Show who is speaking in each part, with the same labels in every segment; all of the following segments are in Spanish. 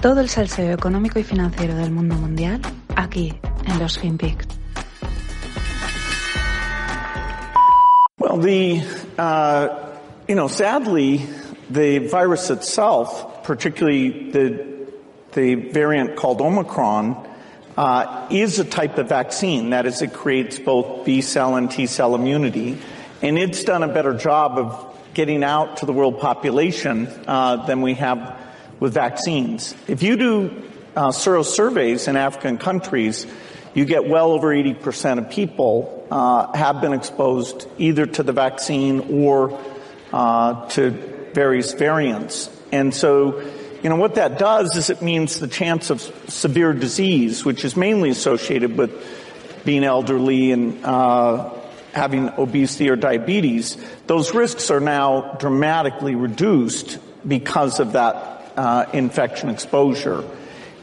Speaker 1: Todo el salseo económico y financiero del mundo mundial aquí en los.
Speaker 2: Well, the, uh, you know, sadly, the virus itself, particularly the, the variant called Omicron, uh, is a type of vaccine. That is, it creates both B cell and T cell immunity. And it's done a better job of getting out to the world population uh, than we have with vaccines. If you do uh, sero surveys in African countries, you get well over 80% of people uh, have been exposed either to the vaccine or uh, to various variants. And so, you know, what that does is it means the chance of severe disease, which is mainly associated with being elderly and uh, having obesity or diabetes, those risks are now dramatically reduced because of that uh, infection exposure.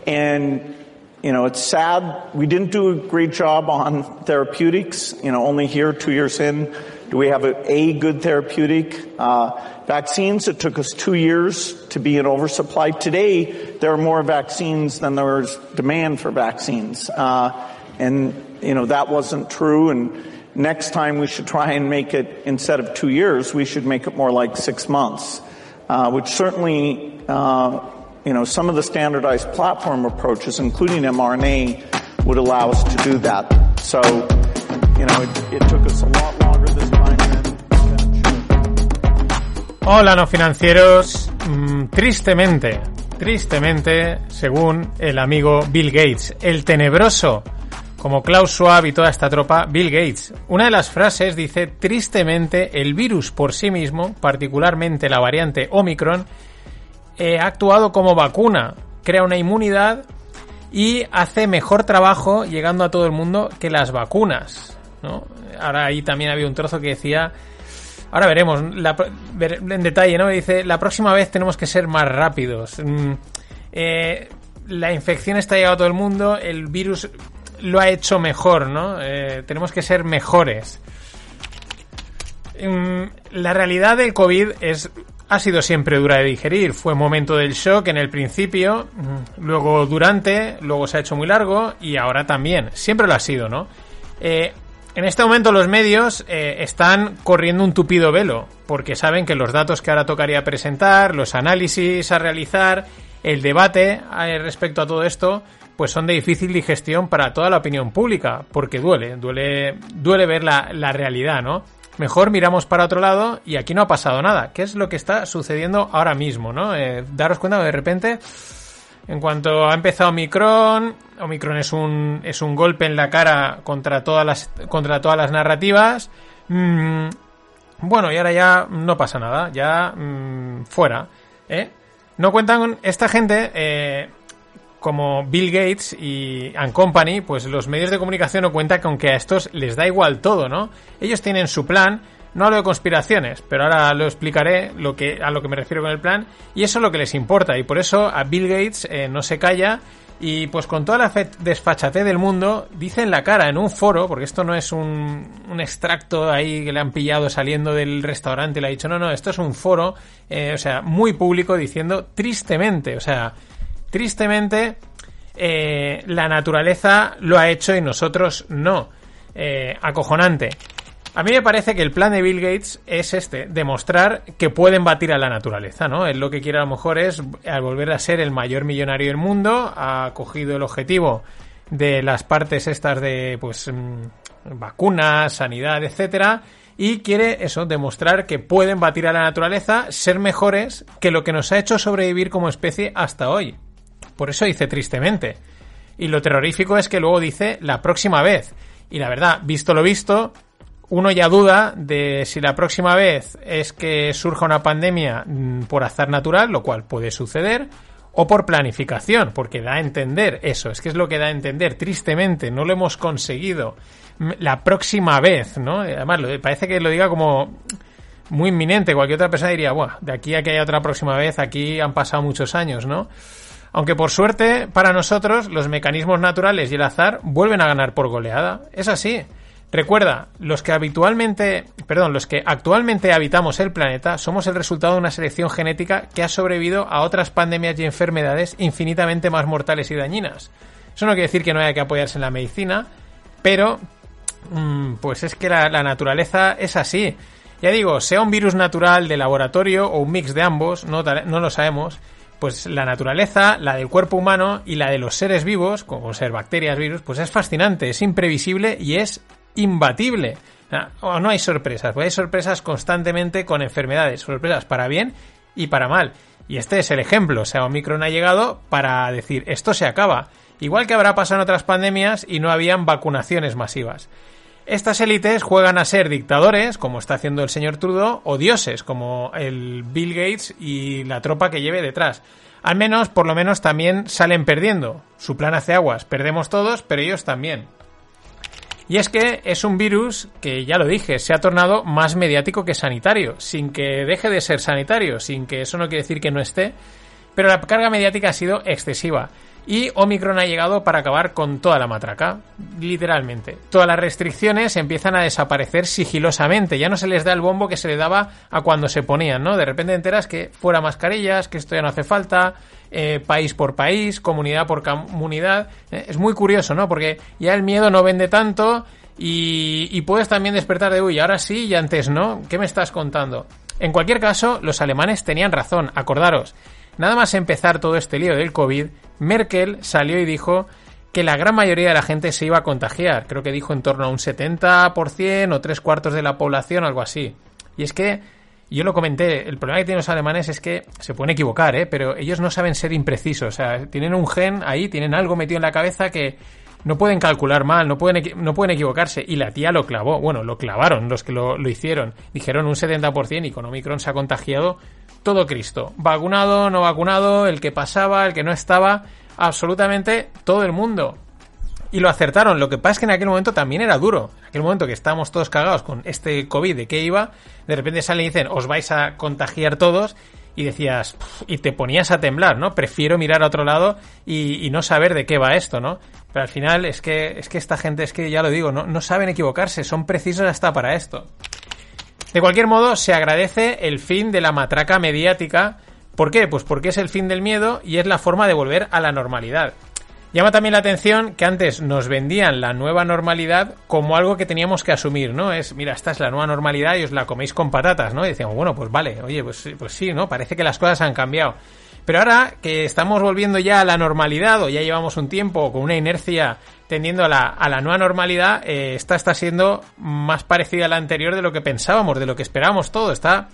Speaker 2: And, you know, it's sad. We didn't do a great job on therapeutics. You know, only here, two years in, do we have a, a good therapeutic? Uh, vaccines, it took us two years to be in oversupply. Today, there are more vaccines than there is demand for vaccines. Uh, and, you know, that wasn't true. And next time we should try and make it, instead of two years, we should make it more like six months. Uh, which certainly uh, you know, some of the standardized platform approaches, including mRNA, would allow us to do that. So, you know, it, it took us a lot longer this time
Speaker 3: Hola, no financieros. Mm, tristemente, tristemente, según el amigo Bill Gates, el tenebroso, como Klaus Schwab y toda esta tropa, Bill Gates. Una de las frases dice, tristemente, el virus por sí mismo, particularmente la variante Omicron, eh, ha actuado como vacuna, crea una inmunidad y hace mejor trabajo llegando a todo el mundo que las vacunas. Ahora ahí también había un trozo que decía, ahora veremos en detalle, ¿no? Dice, la próxima vez tenemos que ser más rápidos. Mm, eh, la infección está llegando a todo el mundo, el virus lo ha hecho mejor, ¿no? Eh, tenemos que ser mejores. Mm, la realidad del COVID es ha sido siempre dura de digerir. Fue momento del shock en el principio, luego durante, luego se ha hecho muy largo y ahora también. Siempre lo ha sido, ¿no? Eh, en este momento los medios eh, están corriendo un tupido velo, porque saben que los datos que ahora tocaría presentar, los análisis a realizar, el debate eh, respecto a todo esto, pues son de difícil digestión para toda la opinión pública, porque duele, duele, duele ver la, la realidad, ¿no? Mejor miramos para otro lado y aquí no ha pasado nada. ¿Qué es lo que está sucediendo ahora mismo? ¿no? Eh, daros cuenta que de repente, en cuanto ha empezado Omicron, Omicron es un, es un golpe en la cara contra todas las, contra todas las narrativas. Mm, bueno, y ahora ya no pasa nada, ya mm, fuera. ¿eh? No cuentan esta gente. Eh, como Bill Gates y and Company, pues los medios de comunicación no cuentan con que a estos les da igual todo, ¿no? Ellos tienen su plan, no hablo de conspiraciones, pero ahora lo explicaré lo que, a lo que me refiero con el plan, y eso es lo que les importa, y por eso a Bill Gates eh, no se calla, y pues con toda la desfachatez del mundo, dice en la cara, en un foro, porque esto no es un, un, extracto ahí que le han pillado saliendo del restaurante y le ha dicho, no, no, esto es un foro, eh, o sea, muy público diciendo tristemente, o sea, tristemente, eh, la naturaleza lo ha hecho y nosotros no. Eh, acojonante. A mí me parece que el plan de Bill Gates es este, demostrar que pueden batir a la naturaleza, ¿no? Él lo que quiere a lo mejor es al volver a ser el mayor millonario del mundo, ha cogido el objetivo de las partes estas de pues mm, vacunas, sanidad, etcétera, y quiere eso, demostrar que pueden batir a la naturaleza, ser mejores que lo que nos ha hecho sobrevivir como especie hasta hoy. Por eso dice tristemente. Y lo terrorífico es que luego dice la próxima vez. Y la verdad, visto lo visto, uno ya duda de si la próxima vez es que surja una pandemia mm, por azar natural, lo cual puede suceder, o por planificación, porque da a entender eso, es que es lo que da a entender, tristemente, no lo hemos conseguido la próxima vez, ¿no? Además, parece que lo diga como muy inminente, cualquier otra persona diría, Buah, de aquí a que haya otra próxima vez, aquí han pasado muchos años, ¿no? Aunque por suerte, para nosotros, los mecanismos naturales y el azar vuelven a ganar por goleada. Es así. Recuerda, los que habitualmente, perdón, los que actualmente habitamos el planeta somos el resultado de una selección genética que ha sobrevivido a otras pandemias y enfermedades infinitamente más mortales y dañinas. Eso no quiere decir que no haya que apoyarse en la medicina, pero mm, pues es que la, naturaleza es así. Ya digo, sea un virus natural de laboratorio o un mix de ambos, no, no lo sabemos, pues la naturaleza, la del cuerpo humano y la de los seres vivos, como ser bacterias, virus, pues es fascinante, es imprevisible y es imbatible. O no hay sorpresas, pues hay sorpresas constantemente con enfermedades, sorpresas para bien y para mal. Y este es el ejemplo, o sea, Omicron ha llegado para decir esto se acaba, igual que habrá pasado en otras pandemias y no habían vacunaciones masivas. Estas élites juegan a ser dictadores, como está haciendo el señor Trudeau, o dioses, como el Bill Gates y la tropa que lleve detrás. Al menos, por lo menos, también salen perdiendo. Su plan hace aguas. Perdemos todos, pero ellos también. Y es que es un virus que, ya lo dije, se ha tornado más mediático que sanitario, sin que deje de ser sanitario, sin que eso no quiere decir que no esté, pero la carga mediática ha sido excesiva. Y Omicron ha llegado para acabar con toda la matraca, literalmente. Todas las restricciones empiezan a desaparecer sigilosamente, ya no se les da el bombo que se le daba a cuando se ponían, ¿no? De repente enteras que fuera mascarillas, que esto ya no hace falta, eh, país por país, comunidad por comunidad. Eh, es muy curioso, ¿no? Porque ya el miedo no vende tanto y, puedes también despertar de, uy, ahora sí y antes no. ¿Qué me estás contando? En cualquier caso, los alemanes tenían razón, acordaros. Nada más empezar todo este lío del COVID, Merkel salió y dijo que la gran mayoría de la gente se iba a contagiar. Creo que dijo en torno a un 70% o tres cuartos de la población, algo así. Y es que yo lo comenté, el problema que tienen los alemanes es que se pueden equivocar, ¿eh? pero ellos no saben ser imprecisos. O sea, tienen un gen ahí, tienen algo metido en la cabeza que no pueden calcular mal, no pueden, no pueden equivocarse. Y la tía lo clavó, bueno, lo clavaron los que lo, lo hicieron. Dijeron un 70% y con Omicron se ha contagiado todo Cristo. Vacunado, no vacunado, el que pasaba, el que no estaba, absolutamente todo el mundo. Y lo acertaron. Lo que pasa es que en aquel momento también era duro. En aquel momento que estábamos todos cagados con este COVID de qué iba, de repente salen y dicen, os vais a contagiar todos. Y decías, y te ponías a temblar, ¿no? Prefiero mirar a otro lado y, no saber de qué va esto, ¿no? Pero al final es que, es que esta gente, es que ya lo digo, no, no saben equivocarse, son precisos hasta para esto. De cualquier modo, se agradece el fin de la matraca mediática. ¿Por qué? Pues porque es el fin del miedo y es la forma de volver a la normalidad. Llama también la atención que antes nos vendían la nueva normalidad como algo que teníamos que asumir, ¿no? Es, mira, esta es la nueva normalidad y os la coméis con patatas, ¿no? Y decíamos, bueno, pues vale, oye, pues, pues sí, ¿no? Parece que las cosas han cambiado. Pero ahora que estamos volviendo ya a la normalidad o ya llevamos un tiempo con una inercia tendiendo a la, a la nueva normalidad, eh, esta está siendo más parecida a la anterior de lo que pensábamos, de lo que esperábamos todo. Está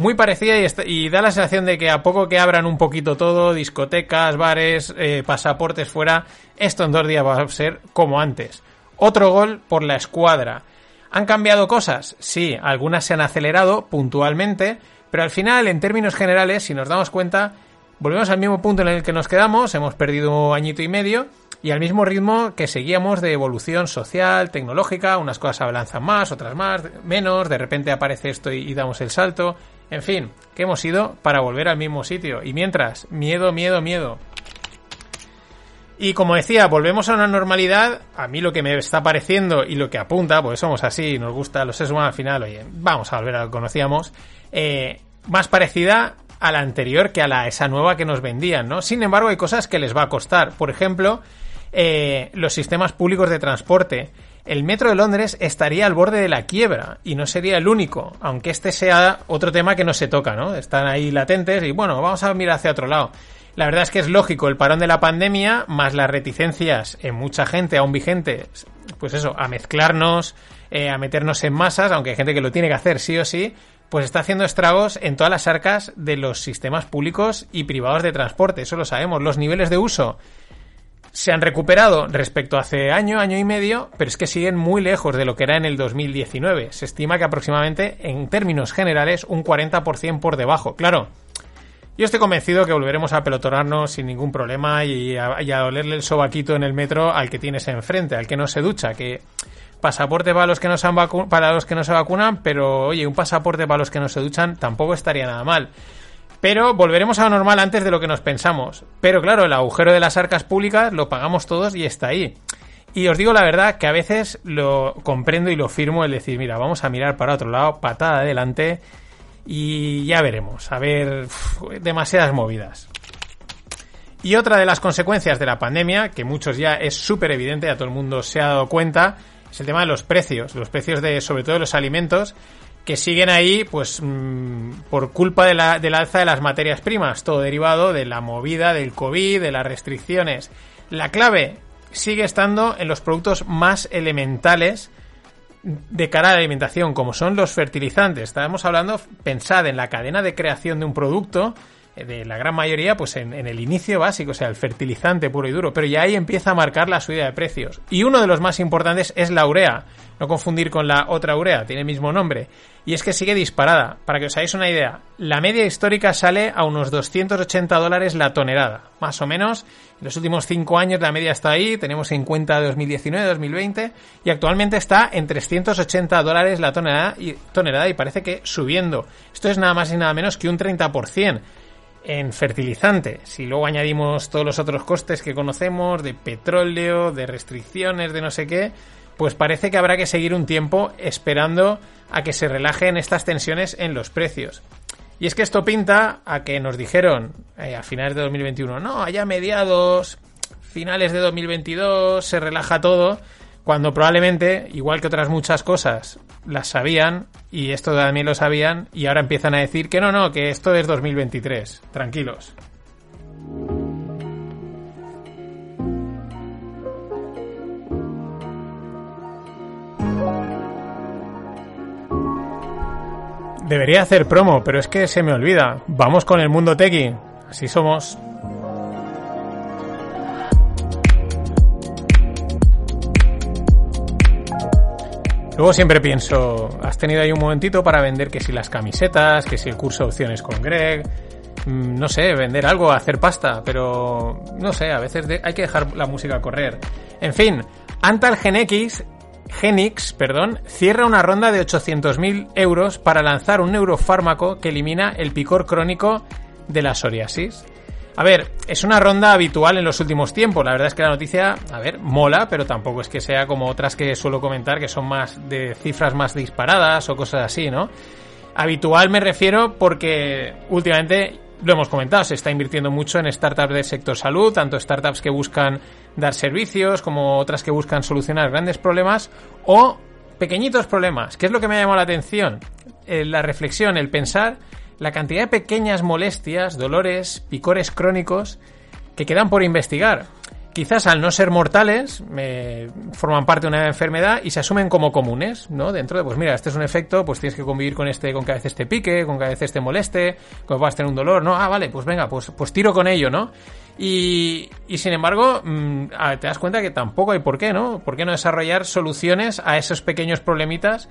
Speaker 3: muy parecida y, da la sensación de que a poco que abran un poquito todo, discotecas, bares, eh, pasaportes fuera, esto en dos días va a ser como antes. Otro gol por la escuadra. ¿Han cambiado cosas? Sí, algunas se han acelerado puntualmente, pero al final, en términos generales, si nos damos cuenta, volvemos al mismo punto en el que nos quedamos, hemos perdido un añito y medio, y al mismo ritmo que seguíamos de evolución social, tecnológica, unas cosas avanzan más, otras más, menos, de repente aparece esto y, damos el salto. En fin, que hemos ido para volver al mismo sitio. Y mientras, miedo, miedo, miedo. Y como decía, volvemos a una normalidad. A mí lo que me está pareciendo y lo que apunta, pues somos así, nos gusta los seres humanos al final, oye, vamos a volver a lo que conocíamos. Eh, más parecida a la anterior que a la esa nueva que nos vendían, ¿no? Sin embargo, hay cosas que les va a costar. Por ejemplo, eh, los sistemas públicos de transporte. El metro de Londres estaría al borde de la quiebra y no sería el único, aunque este sea otro tema que no se toca, ¿no? Están ahí latentes y bueno, vamos a mirar hacia otro lado. La verdad es que es lógico el parón de la pandemia, más las reticencias en mucha gente aún vigentes, pues eso, a mezclarnos, eh, a meternos en masas, aunque hay gente que lo tiene que hacer sí o sí, pues está haciendo estragos en todas las arcas de los sistemas públicos y privados de transporte, eso lo sabemos. Los niveles de uso se han recuperado respecto a hace año, año y medio, pero es que siguen muy lejos de lo que era en el 2019. Se estima que aproximadamente, en términos generales, un 40% por debajo. Claro, yo estoy convencido que volveremos a pelotonarnos sin ningún problema y a, y a olerle el sobaquito en el metro al que tienes enfrente, al que no se ducha, que pasaporte para los que no se para los que no se vacunan, pero oye, un pasaporte para los que no se duchan tampoco estaría nada mal. Pero volveremos a lo normal antes de lo que nos pensamos. Pero claro, el agujero de las arcas públicas lo pagamos todos y está ahí. Y os digo la verdad que a veces lo comprendo y lo firmo el decir, mira, vamos a mirar para otro lado, patada adelante y ya veremos. A ver, demasiadas movidas. Y otra de las consecuencias de la pandemia, que muchos ya es súper evidente, a todo el mundo se ha dado cuenta, es el tema de los precios, los precios de sobre todo de los alimentos, que siguen ahí pues mm, por culpa de la, del alza de las materias primas, todo derivado de la movida del COVID, de las restricciones. La clave sigue estando en los productos más elementales de cara a la alimentación, como son los fertilizantes. Estamos hablando, pensad en la cadena de creación de un producto, de la gran mayoría, pues en, el inicio básico, o sea, el fertilizante puro y duro, pero ya ahí empieza a marcar la subida de precios. Y uno de los más importantes es la urea, no confundir con la otra urea, tiene el mismo nombre. Y es que sigue disparada. Para que os hagáis una idea, la media histórica sale a unos 280 dólares la tonelada, más o menos. En los últimos 5 años la media está ahí, tenemos en cuenta 2019-2020, y actualmente está en 380 dólares la tonelada y, tonelada y parece que subiendo. Esto es nada más y nada menos que un 30% en fertilizante. Si luego añadimos todos los otros costes que conocemos, de petróleo, de restricciones, de no sé qué, pues parece que habrá que seguir un tiempo esperando a que se relajen estas tensiones en los precios. Y es que esto pinta a que nos dijeron eh, a finales de 2021, no, allá mediados, finales de 2022, se relaja todo, cuando probablemente, igual que otras muchas cosas, las sabían y esto también lo sabían y ahora empiezan a decir que no, no, que esto es 2023. Tranquilos. Debería hacer promo, pero es que se me olvida. Vamos con el mundo tequi. Así somos. Luego siempre pienso, has tenido ahí un momentito para vender que si las camisetas, que si el curso de opciones con Greg, mm, no sé, vender algo, hacer pasta, pero no sé, a veces hay que dejar la música correr. En fin, Antal Gen X Genix, perdón, cierra una ronda de 800.000 euros para lanzar un neurofármaco que elimina el picor crónico de la psoriasis. A ver, es una ronda habitual en los últimos tiempos. La verdad es que la noticia, a ver, mola, pero tampoco es que sea como otras que suelo comentar, que son más de cifras más disparadas o cosas así, ¿no? Habitual me refiero porque últimamente lo hemos comentado, se está invirtiendo mucho en startups del sector salud, tanto startups que buscan dar servicios como otras que buscan solucionar grandes problemas o pequeñitos problemas. ¿Qué es lo que me ha llamado la atención? Eh, la reflexión, el pensar la cantidad de pequeñas molestias, dolores, picores crónicos que quedan por investigar quizás al no ser mortales, forman parte de una enfermedad y se asumen como comunes, ¿no? Dentro de, pues mira, este es un efecto, pues tienes que convivir con este, con que a veces te pique, con que a veces te moleste, con que vas a tener un dolor, ¿no? Ah, vale, pues venga, pues, pues tiro con ello, ¿no? Y, y sin embargo, mm, te das cuenta que tampoco hay por qué, ¿no? ¿Por qué no desarrollar soluciones a esos pequeños problemitas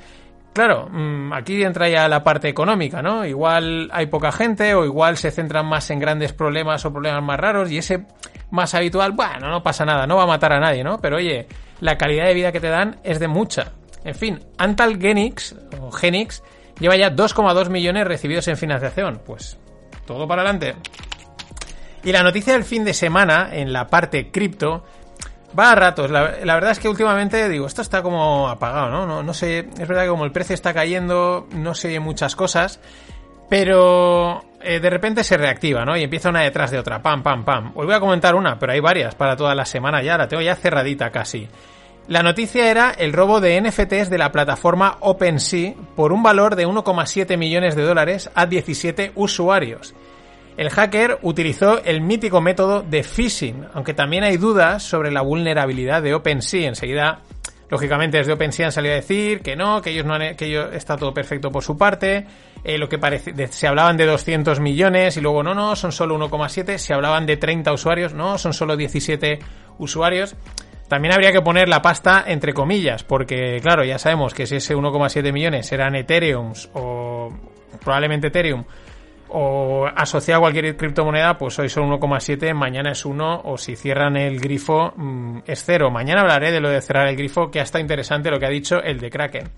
Speaker 3: Claro, mm, aquí entra ya la parte económica, ¿no? Igual hay poca gente o igual se centran más en grandes problemas o problemas más raros y ese más habitual, bueno, no pasa nada, no va a matar a nadie, ¿no? Pero oye, la calidad de vida que te dan es de mucha. En fin, Antal Genix, o Genix, lleva ya 2,2 millones recibidos en financiación. Pues todo para adelante. Y la noticia del fin de semana, en la parte cripto, va a ratos. La, verdad es que últimamente, digo, esto está como apagado, ¿no? ¿no? No sé, es verdad que como el precio está cayendo, no sé muchas cosas. Pero eh, de repente se reactiva, ¿no? Y empieza una detrás de otra, pam, pam, pam. Os voy a comentar una, pero hay varias para toda la semana ya, la tengo ya cerradita casi. La noticia era el robo de NFTs de la plataforma OpenSea por un valor de 1,7 millones de dólares a 17 usuarios. El hacker utilizó el mítico método de phishing, aunque también hay dudas sobre la vulnerabilidad de OpenSea. Enseguida Lógicamente desde OpenSea han salido a decir que no, que ellos no han, que ellos, está todo perfecto por su parte. Eh, lo que parece, se hablaban de 200 millones y luego no, no, son solo 1,7. Se hablaban de 30 usuarios, no, son solo 17 usuarios. También habría que poner la pasta entre comillas, porque claro, ya sabemos que si ese 1,7 millones eran Ethereum o probablemente Ethereum o asociado a cualquier criptomoneda, pues hoy son 1,7, mañana es 1, o si cierran el grifo mm, es 0. Mañana hablaré de lo de cerrar el grifo, que hasta interesante lo que ha dicho el de Kraken.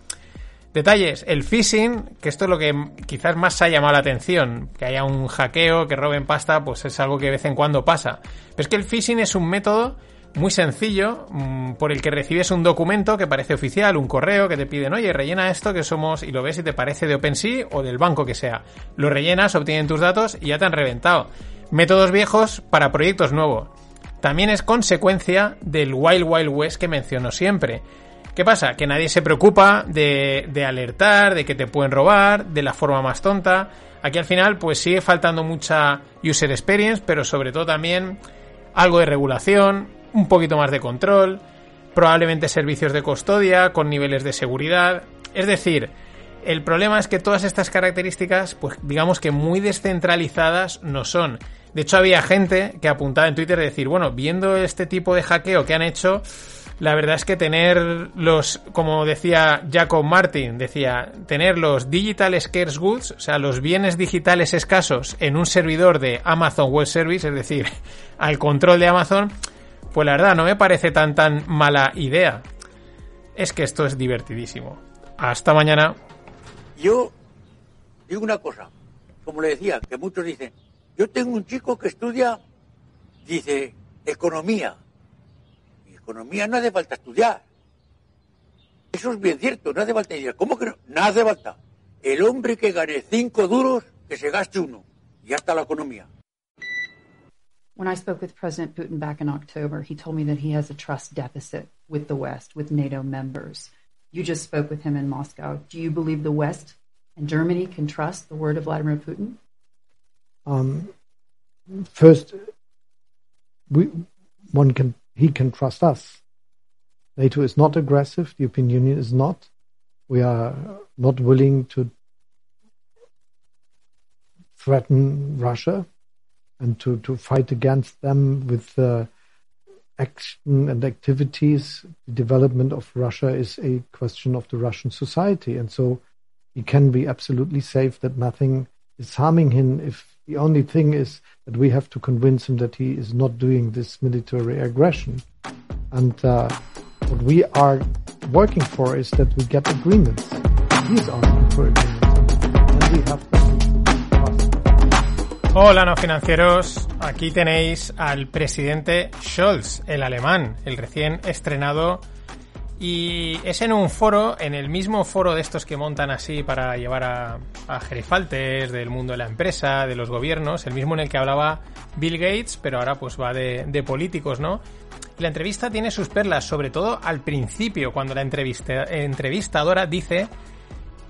Speaker 3: Detalles, el phishing, que esto es lo que quizás más ha llamado la atención, que haya un hackeo, que roben pasta, pues es algo que de vez en cuando pasa. Pero es que el phishing es un método muy sencillo mm, por el que recibes un documento que parece oficial, un correo que te piden, oye, rellena esto que somos y lo ves y te parece de OpenSea o del banco que sea. Lo rellenas, obtienen tus datos y ya te han reventado. Métodos viejos para proyectos nuevos. También es consecuencia del Wild Wild West que menciono siempre. ¿Qué pasa? Que nadie se preocupa de, de alertar, de que te pueden robar, de la forma más tonta. Aquí al final pues sigue faltando mucha user experience, pero sobre todo también algo de regulación, un poquito más de control, probablemente servicios de custodia con niveles de seguridad. Es decir, el problema es que todas estas características, pues digamos que muy descentralizadas no son. De hecho, había gente que apuntaba en Twitter de decir, bueno, viendo este tipo de hackeo que han hecho, la verdad es que tener los, como decía Jacob Martin, decía, tener los digital scarce goods, o sea, los bienes digitales escasos en un servidor de Amazon Web Service, es decir, al control de Amazon, pues la verdad no me parece tan tan mala idea. Es que esto es divertidísimo. Hasta mañana.
Speaker 4: Yo digo una cosa, como le decía, que muchos dicen, yo tengo un chico que estudia, dice, economía. Y economía no hace falta estudiar. Eso es bien cierto, no hace falta estudiar. ¿Cómo que no? No hace falta. El hombre que gane cinco duros, que se gaste uno. Y ya está la economía.
Speaker 5: When I spoke with President Putin back in October, he told me that he has a trust deficit with the West, with NATO members. You just spoke with him in Moscow. Do you believe the West and Germany can trust the word of Vladimir Putin?
Speaker 6: Um, first, we, one can he can trust us. NATO is not aggressive. The European Union is not. We are not willing to threaten Russia and to, to fight against them with uh, action and activities. The development of Russia is a question of the Russian society. And so he can be absolutely safe that nothing is harming him if the only thing is that we have to convince him that he is not doing this military aggression. And uh, what we are working for is that we get agreements. He asking for agreements. And we have them.
Speaker 3: Hola no financieros, aquí tenéis al presidente Scholz, el alemán, el recién estrenado y es en un foro, en el mismo foro de estos que montan así para llevar a, a gerifaltes del mundo de la empresa, de los gobiernos, el mismo en el que hablaba Bill Gates, pero ahora pues va de, de políticos, ¿no? La entrevista tiene sus perlas, sobre todo al principio, cuando la entrevista, entrevistadora dice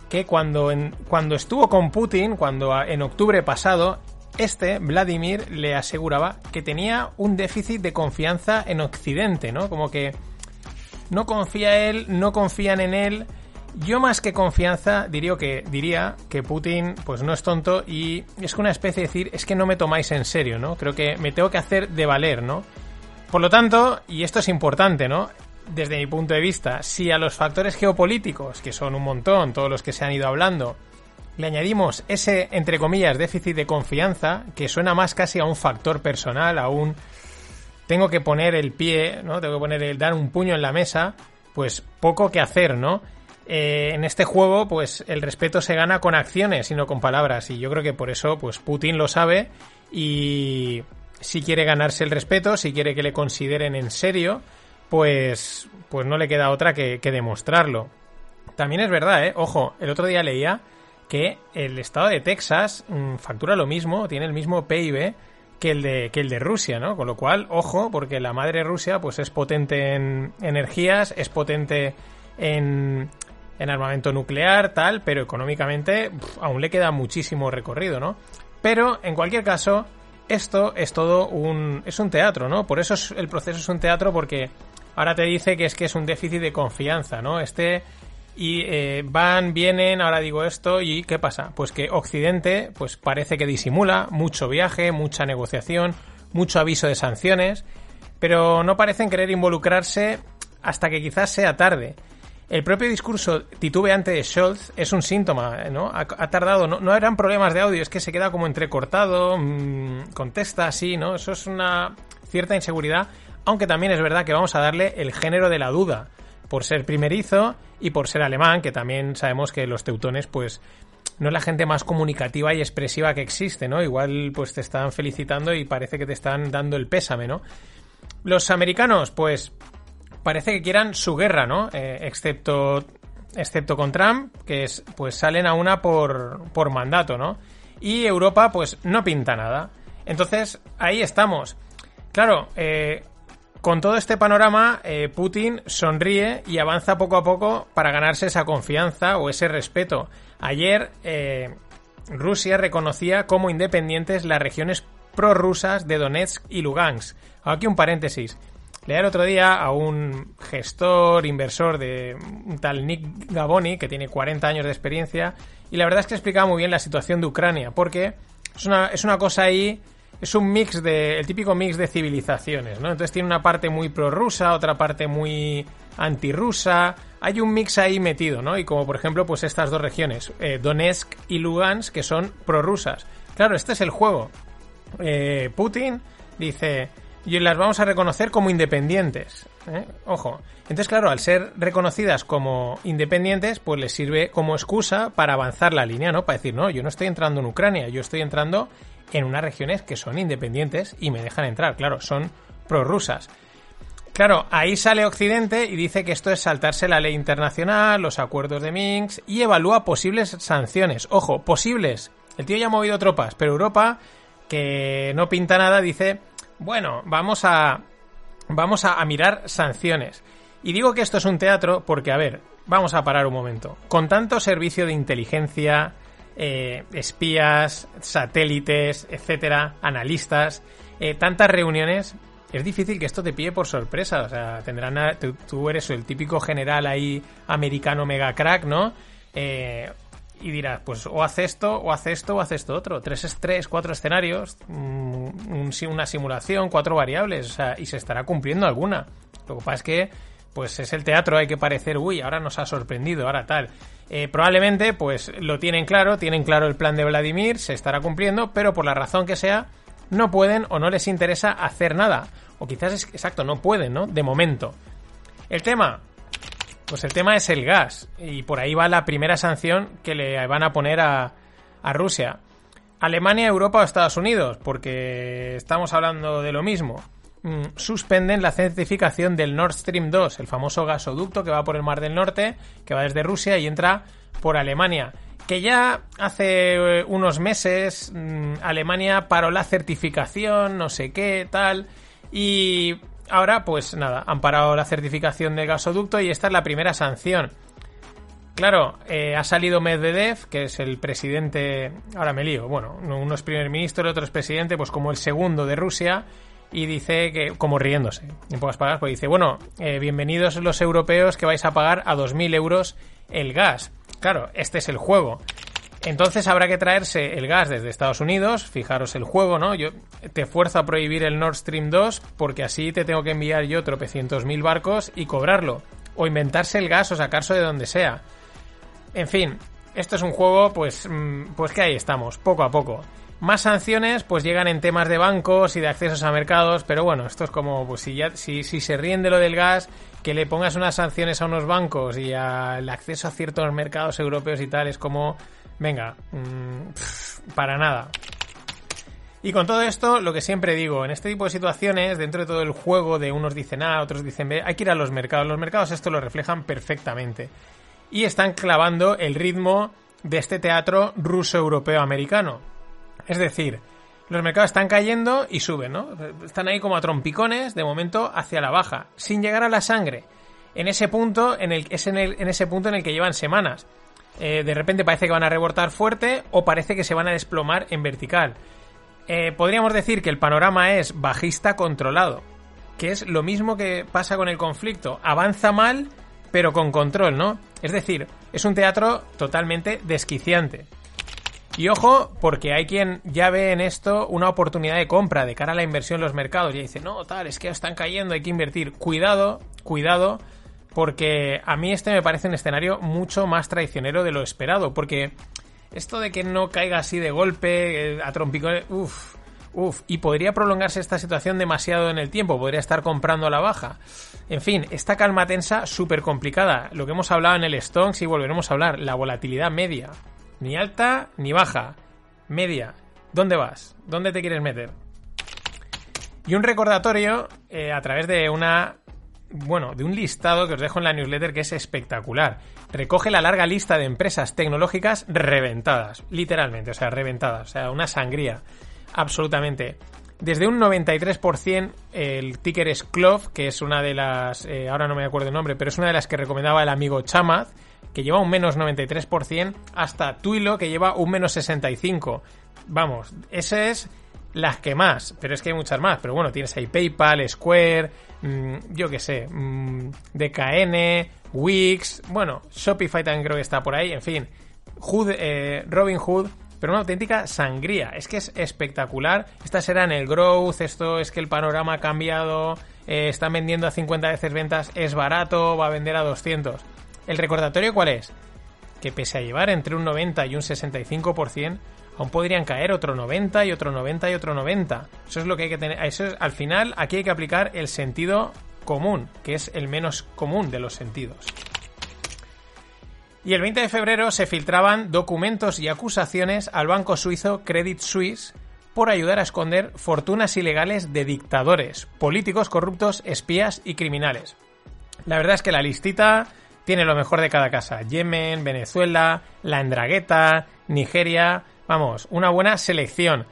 Speaker 3: que cuando, cuando estuvo con Putin, cuando en octubre pasado, este, Vladimir, le aseguraba que tenía un déficit de confianza en Occidente, ¿no? Como que no confía él, no confían en él. Yo más que confianza diría que, diría que Putin pues no es tonto y es una especie de decir es que no me tomáis en serio, ¿no? Creo que me tengo que hacer de valer, ¿no? Por lo tanto, y esto es importante, ¿no? Desde mi punto de vista, si a los factores geopolíticos, que son un montón, todos los que se han ido hablando, le añadimos ese, entre comillas, déficit de confianza, que suena más casi a un factor personal, a un tengo que poner el pie, ¿no? Tengo que poner el dar un puño en la mesa, pues poco que hacer, ¿no? Eh, en este juego, pues el respeto se gana con acciones y no con palabras. Y yo creo que por eso, pues Putin lo sabe y si quiere ganarse el respeto, si quiere que le consideren en serio, pues, pues no le queda otra que, que demostrarlo. También es verdad, ¿eh? Ojo, el otro día leía que el estado de Texas mmm, factura lo mismo, tiene el mismo PIB que el de que el de Rusia, ¿no? Con lo cual, ojo, porque la madre Rusia pues es potente en energías, es potente en, en armamento nuclear, tal, pero económicamente aún le queda muchísimo recorrido, ¿no? Pero en cualquier caso, esto es todo un es un teatro, ¿no? Por eso es, el proceso es un teatro porque ahora te dice que es que es un déficit de confianza, ¿no? Este y eh, van, vienen, ahora digo esto, y ¿qué pasa? Pues que Occidente, pues parece que disimula mucho viaje, mucha negociación, mucho aviso de sanciones, pero no parecen querer involucrarse hasta que quizás sea tarde. El propio discurso titubeante de Scholz es un síntoma, ¿no? Ha, ha tardado, no, eran problemas de audio, es que se queda como entrecortado, mmm, contesta así, ¿no? Eso es una cierta inseguridad, aunque también es verdad que vamos a darle el género de la duda por ser primerizo y por ser alemán, que también sabemos que los teutones, pues, no es la gente más comunicativa y expresiva que existe, ¿no? Igual, pues te están felicitando y parece que te están dando el pésame, ¿no? Los americanos, pues parece que quieran su guerra, ¿no? Eh, excepto, excepto con Trump, que es, pues salen a una por, por mandato, ¿no? Y Europa, pues no pinta nada. Entonces, ahí estamos. Claro, eh, con todo este panorama, eh, Putin sonríe y avanza poco a poco para ganarse esa confianza o ese respeto. Ayer, eh, Rusia reconocía como independientes las regiones prorrusas de Donetsk y Lugansk. Aquí un paréntesis. Leí el otro día a un gestor, inversor de un tal Nick Gaboni, que tiene 40 años de experiencia, y la verdad es que explicaba muy bien la situación de Ucrania, porque es una, es una cosa ahí, es un mix de, el típico mix de civilizaciones, ¿no? Entonces tiene una parte muy prorrusa, otra parte muy antirrusa, hay un mix ahí metido, ¿no? Y como por ejemplo, pues estas dos regiones, eh, Donetsk y Lugansk, que son prorrusas. Claro, este es el juego. Eh, Putin dice, y las vamos a reconocer como independientes. ¿eh? Ojo. Entonces, claro, al ser reconocidas como independientes, pues les sirve como excusa para avanzar la línea, ¿no? Para decir, no, yo no estoy entrando en Ucrania, yo estoy entrando en unas regiones que son independientes y me dejan entrar. Claro, son prorrusas. Claro, ahí sale Occidente y dice que esto es saltarse la ley internacional, los acuerdos de Minsk y evalúa posibles sanciones. Ojo, posibles. El tío ya ha movido tropas, pero Europa, que no pinta nada, dice bueno, vamos a, vamos a, mirar sanciones. Y digo que esto es un teatro porque, a ver, vamos a parar un momento. Con tanto servicio de inteligencia, eh, espías, satélites, etcétera, analistas, eh, tantas reuniones, es difícil que esto te pille por sorpresa. O sea, tendrán tú, eres el típico general ahí americano mega crack, ¿no? Eh, y dirás, pues o hace esto, o hace esto, o hace esto otro. Tres, tres cuatro escenarios, mm, una simulación, cuatro variables, o sea, y se estará cumpliendo alguna. Lo que pasa es que, pues es el teatro, hay que parecer, uy, ahora nos ha sorprendido, ahora tal. Eh, probablemente, pues lo tienen claro, tienen claro el plan de Vladimir, se estará cumpliendo, pero por la razón que sea, no pueden o no les interesa hacer nada. O quizás es exacto, no pueden, ¿no? De momento. El tema, pues el tema es el gas. Y por ahí va la primera sanción que le van a poner a, Rusia. Alemania, Europa o Estados Unidos, porque estamos hablando de lo mismo. Mm, suspenden la certificación del Nord Stream 2, el famoso gasoducto que va por el Mar del Norte, que va desde Rusia y entra por Alemania. Que ya hace eh, unos meses mm, Alemania paró la certificación, no sé qué, tal. Y ahora, pues nada, han parado la certificación del gasoducto y esta es la primera sanción. Claro, eh, ha salido Medvedev, que es el presidente, ahora me lío, bueno, uno es primer ministro, el otro es presidente, pues como el segundo de Rusia, y dice que, como riéndose, en pocas palabras, pues dice, bueno, eh, bienvenidos los europeos que vais a pagar a 2.000 euros el gas. Claro, este es el juego. Entonces habrá que traerse el gas desde Estados Unidos, fijaros el juego, ¿no? Yo te fuerzo a prohibir el Nord Stream 2 porque así te tengo que enviar yo tropecientos mil barcos y cobrarlo. O inventarse el gas o sacarse de donde sea. En fin, esto es un juego, pues, mm, pues que ahí estamos, poco a poco. Más sanciones, pues llegan en temas de bancos y de accesos a mercados, pero bueno, esto es como, pues si si, se ríen de lo del gas, que le pongas unas sanciones a unos bancos y al acceso a ciertos mercados europeos y tal, es como, Venga, mm, para nada. Y con todo esto, lo que siempre digo, en este tipo de situaciones, dentro de todo el juego de unos dicen A, otros dicen B, hay que ir a los mercados. Los mercados esto lo reflejan perfectamente. Y están clavando el ritmo de este teatro ruso-europeo-americano. Es decir, los mercados están cayendo y suben, ¿no? Están ahí como a trompicones, de momento, hacia la baja, sin llegar a la sangre. En ese punto, en el, es en, el, ese punto en el que llevan semanas. Eh, de repente parece que van a rebotar fuerte o parece que se van a desplomar en vertical. Eh, podríamos decir que el panorama es bajista controlado, que es lo mismo que pasa con el conflicto. Avanza mal, pero con control, ¿no? Es decir, es un teatro totalmente desquiciante. Y ojo, porque hay quien ya ve en esto una oportunidad de compra de cara a la inversión en los mercados. Y dice, no, tal, es que están cayendo, hay que invertir. Cuidado, cuidado, porque a mí este me parece un escenario mucho más traicionero de lo esperado, porque esto de que no caiga así de golpe, eh, a trompicones, uff, uff, y podría prolongarse esta situación demasiado en el tiempo, podría estar comprando a la baja. En fin, esta calma tensa súper complicada, lo que hemos hablado en el Stonks y volveremos a hablar, la volatilidad media, ni alta ni baja, media. ¿Dónde vas? ¿Dónde te quieres meter? Y un recordatorio eh, a través de una bueno, de un listado que os dejo en la newsletter que es espectacular. Recoge la larga lista de empresas tecnológicas reventadas, literalmente, o sea, reventadas, o sea, una sangría, absolutamente. Desde un 93%, el ticker es Clove, que es una de las, eh, ahora no me acuerdo el nombre, pero es una de las que recomendaba el amigo Chamath, que lleva un menos 93%, hasta Twilo, que lleva un menos 65%. Vamos, ese es las que más, pero es que hay muchas más. Pero bueno, tienes ahí PayPal, Square, mmm, yo qué sé, mmm, DKN, Wix, bueno, Shopify también creo que está por ahí, en fin, Hood, eh, Robin Hood, pero una auténtica sangría. Es que es espectacular. Estas eran el growth, esto es que el panorama ha cambiado, eh, están vendiendo a 50 veces ventas, es barato, va a vender a 200. ¿El recordatorio cuál es? Que pese a llevar entre un 90 y un 65%, aún podrían caer otro 90 y otro 90 y otro 90. Eso es lo que hay que tener. Eso es, al final, aquí hay que aplicar el sentido común, que es el menos común de los sentidos. Y el 20 de febrero se filtraban documentos y acusaciones al banco suizo Credit Suisse por ayudar a esconder fortunas ilegales de dictadores, políticos corruptos, espías y criminales. La verdad es que la listita tiene lo mejor de cada casa. Yemen, Venezuela, la Endragueta, Nigeria, vamos, una buena selección.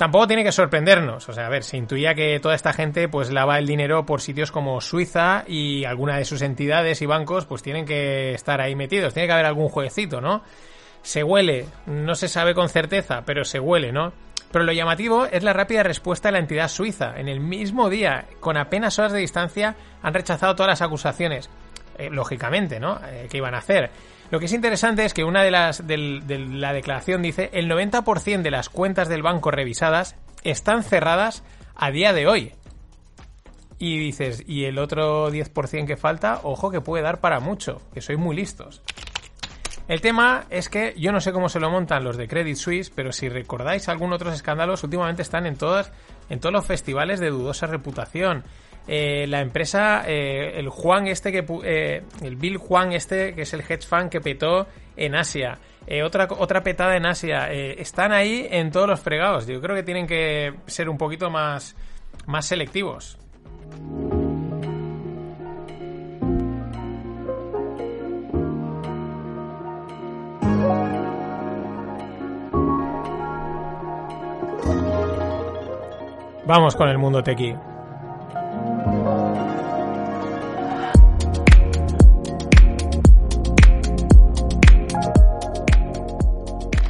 Speaker 3: Tampoco tiene que sorprendernos, o sea, a ver, se intuía que toda esta gente pues lava el dinero por sitios como Suiza y alguna de sus entidades y bancos pues tienen que estar ahí metidos, tiene que haber algún jueguecito, ¿no? Se huele, no se sabe con certeza, pero se huele, ¿no? Pero lo llamativo es la rápida respuesta de la entidad suiza. En el mismo día, con apenas horas de distancia, han rechazado todas las acusaciones. Eh, lógicamente, ¿no? Eh, ¿Qué iban a hacer? Lo que es interesante es que una de las de la declaración dice el 90% de las cuentas del banco revisadas están cerradas a día de hoy. Y dices, y el otro 10% que falta, ojo que puede dar para mucho, que sois muy listos. El tema es que yo no sé cómo se lo montan los de Credit Suisse, pero si recordáis algún otros escándalos, últimamente están en todas, en todos los festivales de dudosa reputación. Eh, la empresa, eh, el Juan este que eh, el Bill Juan este, que es el hedge fund que petó en Asia. otra, otra petada en Asia. están ahí en todos los fregados. Yo creo que tienen que ser un poquito más, más selectivos. Vamos con el mundo tequi.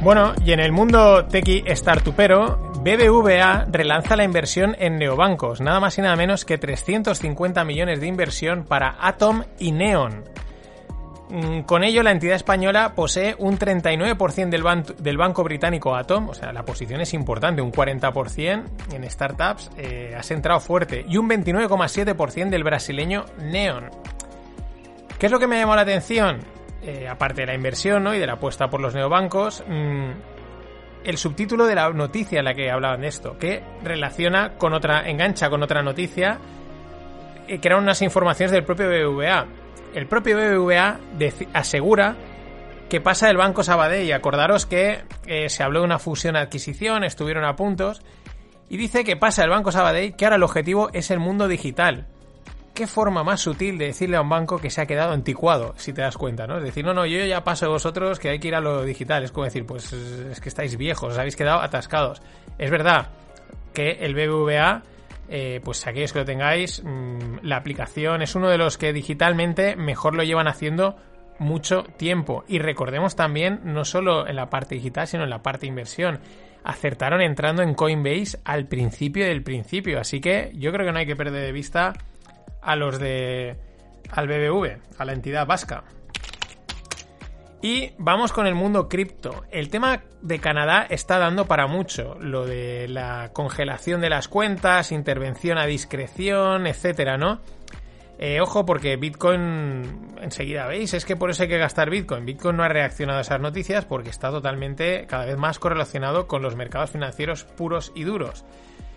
Speaker 3: Bueno, y en el mundo tequi startupero, BBVA relanza la inversión en neobancos, nada más y nada menos que 350 millones de inversión para Atom y Neon. Mm, con ello, la entidad española posee un 39% del, banco británico Atom, o sea, la posición es importante, un 40% en startups, eh, has entrado fuerte, y un 29,7% del brasileño Neon. ¿Qué es lo que me llamó la atención? Eh, aparte de la inversión ¿no? y de la apuesta por los neobancos, mm, el subtítulo de la noticia en la que hablaban de esto, que relaciona con otra, engancha con otra noticia, eh, que eran unas informaciones del propio BBVA el propio BBVA asegura que pasa del Banco Sabadell. Acordaros que eh, se habló de una fusión-adquisición, estuvieron a puntos, y dice que pasa del Banco Sabadell, que ahora el objetivo es el mundo digital. ¿Qué forma más sutil de decirle a un banco que se ha quedado anticuado, si te das cuenta, ¿no? Es decir, no, no, yo ya paso de vosotros que hay que ir a lo digital. Es como decir, pues es que estáis viejos, os habéis quedado atascados. Es verdad que el BBVA eh, pues aquellos que lo tengáis, mm, la aplicación es uno de los que digitalmente mejor lo llevan haciendo mucho tiempo. Y recordemos también, no solo en la parte digital, sino en la parte inversión. Acertaron entrando en Coinbase al principio del principio. Así que yo creo que no hay que perder de vista a los de. al BBV, a la entidad vasca. Y vamos con el mundo cripto. El tema de Canadá está dando para mucho. Lo de la congelación de las cuentas, intervención a discreción, etcétera, ¿no? Eh, ojo, porque Bitcoin, enseguida veis, es que por eso hay que gastar Bitcoin. Bitcoin no ha reaccionado a esas noticias porque está totalmente, cada vez más correlacionado con los mercados financieros puros y duros.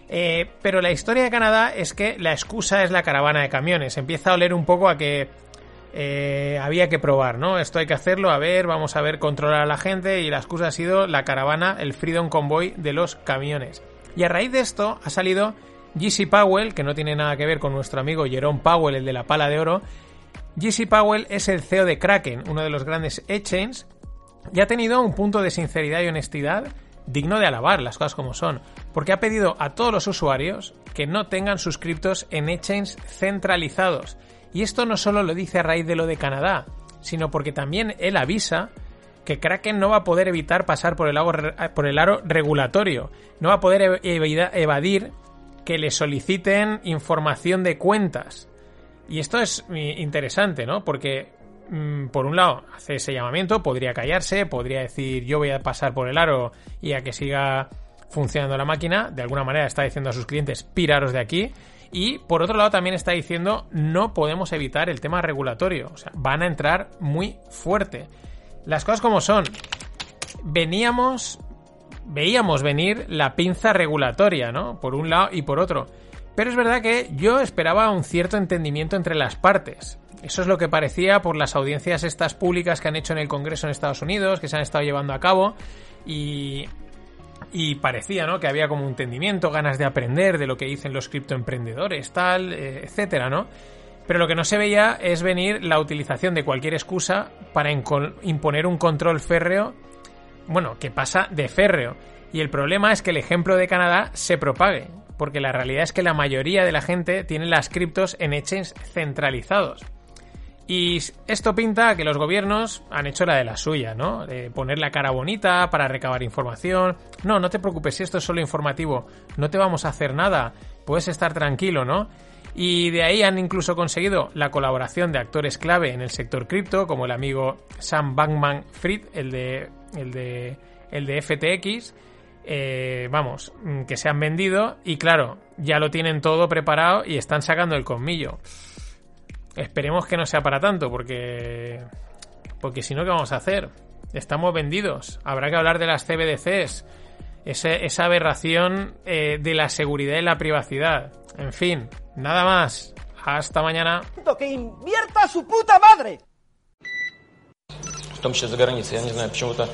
Speaker 3: Eh, pero la historia de Canadá es que la excusa es la caravana de camiones. Empieza a oler un poco a que eh, había que probar, ¿no? Esto hay que hacerlo, a ver, vamos a ver, controlar a la gente y la excusa ha sido la caravana, el Freedom Convoy de los camiones. Y a raíz de esto ha salido GC Powell, que no tiene nada que ver con nuestro amigo Jerome Powell, el de la pala de oro, GC Powell es el CEO de Kraken, uno de los grandes exchanges, y ha tenido un punto de sinceridad y honestidad digno de alabar, las cosas como son, porque ha pedido a todos los usuarios que no tengan suscriptos en exchanges centralizados. Y esto no solo lo dice a raíz de lo de Canadá, sino porque también él avisa que Kraken no va a poder evitar pasar por el, por el aro regulatorio, no va a poder evadir que le soliciten información de cuentas. Y esto es interesante, ¿no? Porque, mm, por un lado, hace ese llamamiento, podría callarse, podría decir yo voy a pasar por el aro y a que siga funcionando la máquina, de alguna manera está diciendo a sus clientes piraros de aquí. Y por otro lado también está diciendo no podemos evitar el tema regulatorio. O sea, van a entrar muy fuerte. Las cosas como son. Veníamos veíamos venir la pinza regulatoria, ¿no? Por un lado y por otro. Pero es verdad que yo esperaba un cierto entendimiento entre las partes. Eso es lo que parecía por las audiencias estas públicas que han hecho en el Congreso en Estados Unidos, que se han estado llevando a cabo, y, parecía, ¿no? Que había como un entendimiento, ganas de aprender de lo que dicen los criptoemprendedores, tal, eh, etcétera, ¿no? Pero lo que no se veía es venir la utilización de cualquier excusa para imponer un control férreo bueno, que pasa de férreo. Y el problema es que el ejemplo de Canadá se propague, porque la realidad es que la mayoría de la gente tiene las criptos en exchanges centralizados. Y esto pinta que los gobiernos han hecho la de la suya, ¿no? De poner la cara bonita para recabar información. No, no te preocupes, si esto es solo informativo, no te vamos a hacer nada, puedes estar tranquilo, ¿no? Y de ahí han incluso conseguido la colaboración de actores clave en el sector cripto, como el amigo Sam Bankman Fried, el de el de, el de FTX, eh, vamos, que se han vendido y claro, ya lo tienen todo preparado y están sacando el colmillo. Esperemos que no sea para tanto, porque. Porque si no, ¿qué vamos a hacer? Estamos vendidos. Habrá que hablar de las CBDCs. esa aberración eh, de la seguridad y la privacidad. En fin, nada más. Hasta mañana.
Speaker 7: Que invierta su puta madre.
Speaker 8: том числе за границей. Я не знаю, почему-то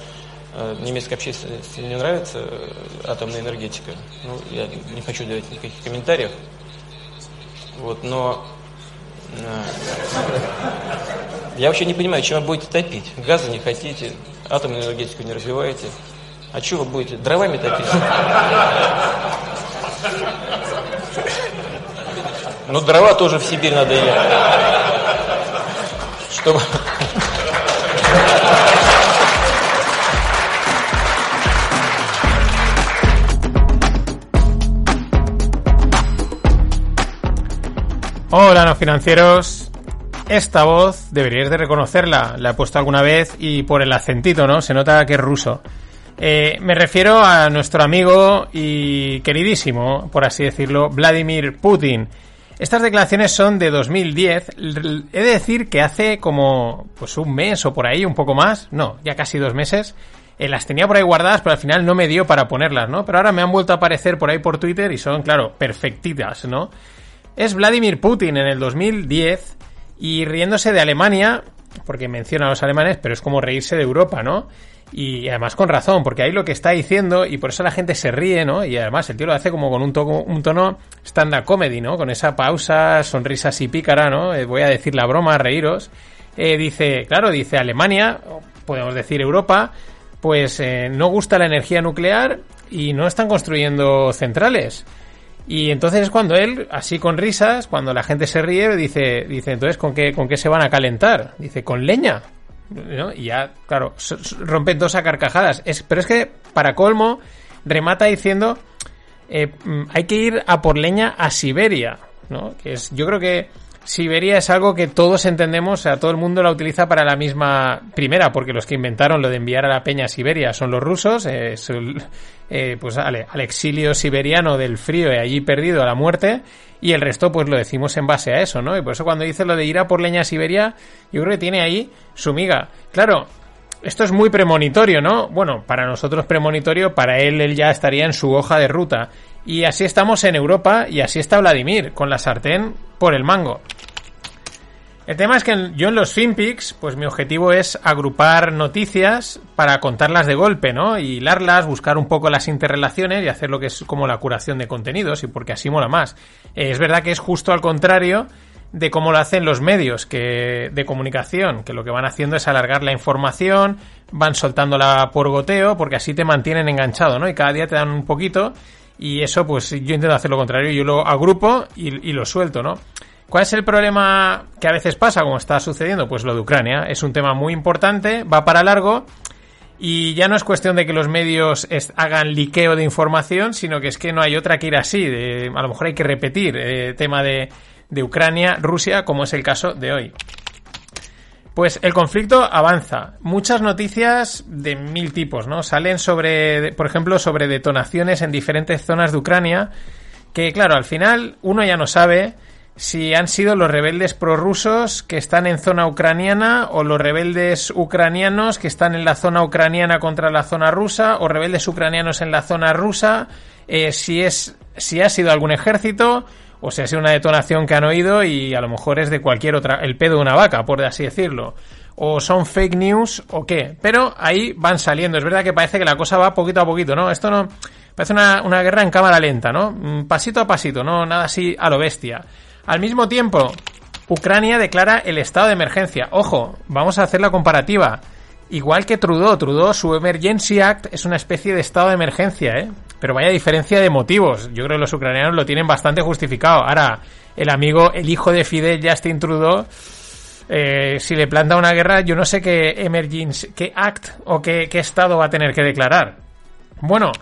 Speaker 8: э, немецкой общественности не нравится э, атомная энергетика. Ну, я не хочу давать никаких комментариев. Вот, но э, я вообще не понимаю, чем вы будете топить. Газа не хотите, атомную энергетику не развиваете. А что вы будете? Дровами топить? Ну, дрова тоже в Сибирь надо ехать. Чтобы...
Speaker 3: Hola, no financieros. Esta voz deberíais de reconocerla. La he puesto alguna vez y por el acentito, ¿no? Se nota que es ruso. Eh, me refiero a nuestro amigo y queridísimo, por así decirlo, Vladimir Putin. Estas declaraciones son de 2010. He de decir que hace como pues un mes o por ahí, un poco más, no, ya casi dos meses, eh, las tenía por ahí guardadas, pero al final no me dio para ponerlas, ¿no? Pero ahora me han vuelto a aparecer por ahí por Twitter y son, claro, perfectitas, ¿no? Es Vladimir Putin en el 2010 y riéndose de Alemania, porque menciona a los alemanes, pero es como reírse de Europa, ¿no? Y además con razón, porque ahí lo que está diciendo, y por eso la gente se ríe, ¿no? Y además el tío lo hace como con un, tono, un tono stand-up comedy, ¿no? Con esa pausa, sonrisa así pícara, ¿no? Eh, voy a decir la broma, reíros. Eh, dice, claro, dice Alemania, podemos decir Europa, pues eh, no gusta la energía nuclear y no están construyendo centrales. Y entonces es cuando él, así con risas, cuando la gente se ríe, dice, dice entonces, ¿con qué, ¿con qué se van a calentar? Dice, con leña. Y ya, claro, rompen dos a carcajadas. Es, pero es que, para colmo, remata diciendo, eh, mm, hay que ir a por leña a Siberia, ¿no? Que es, yo creo que Siberia es algo que todos entendemos, o sea, todo el mundo la utiliza para la misma primera, porque los que inventaron lo de enviar a la peña a Siberia son los rusos, eh, eh, pues al, exilio siberiano del frío y allí perdido a la muerte, y el resto pues lo decimos en base a eso, ¿no? Y por eso cuando dice lo de ir a por leña a Siberia, yo creo que tiene ahí su miga. Claro, esto es muy premonitorio, ¿no? Bueno, para nosotros premonitorio, para él él ya estaría en su hoja de ruta. Y así estamos en Europa y así está Vladimir, con la sartén por el mango. El tema es que yo en los FinPix, pues mi objetivo es agrupar noticias para contarlas de golpe, ¿no? Y hilarlas, buscar un poco las interrelaciones y hacer lo que es como la curación de contenidos y porque así mola más. Eh, es verdad que es justo al contrario de cómo lo hacen los medios que, de comunicación, que lo que van haciendo es alargar la información, van soltándola por goteo, porque así te mantienen enganchado, ¿no? Y cada día te dan un poquito, y eso, pues yo intento hacer lo contrario, yo lo agrupo y, y lo suelto, ¿no? ¿Cuál es el problema que a veces pasa, como está sucediendo? Pues lo de Ucrania. Es un tema muy importante, va para largo, y ya no es cuestión de que los medios hagan liqueo de información, sino que es que no hay otra que ir así. De, a lo mejor hay que repetir el eh, tema de de Ucrania, Rusia, como es el caso de hoy. Pues el conflicto avanza. Muchas noticias de mil tipos, ¿no? Salen sobre, por ejemplo, sobre detonaciones en diferentes zonas de Ucrania, que claro, al final uno ya no sabe si han sido los rebeldes prorrusos que están en zona ucraniana o los rebeldes ucranianos que están en la zona ucraniana contra la zona rusa o rebeldes ucranianos en la zona rusa, eh, si es si ha sido algún ejército o sea, es una detonación que han oído y a lo mejor es de cualquier otra, el pedo de una vaca, por así decirlo. O son fake news o qué. Pero ahí van saliendo. Es verdad que parece que la cosa va poquito a poquito, ¿no? Esto no. Parece una, una guerra en cámara lenta, ¿no? Mm, pasito a pasito, no nada así a lo bestia. Al mismo tiempo, Ucrania declara el estado de emergencia. Ojo, vamos a hacer la comparativa. Igual que Trudeau, Trudeau, su Emergency Act es una especie de estado de emergencia, ¿eh? Pero vaya diferencia de motivos. Yo creo que los ucranianos lo tienen bastante justificado. Ahora, el amigo, el hijo de Fidel, Justin Trudeau, eh, si le planta una guerra, yo no sé qué emergency, qué act o qué, qué estado va a tener que declarar. Bueno,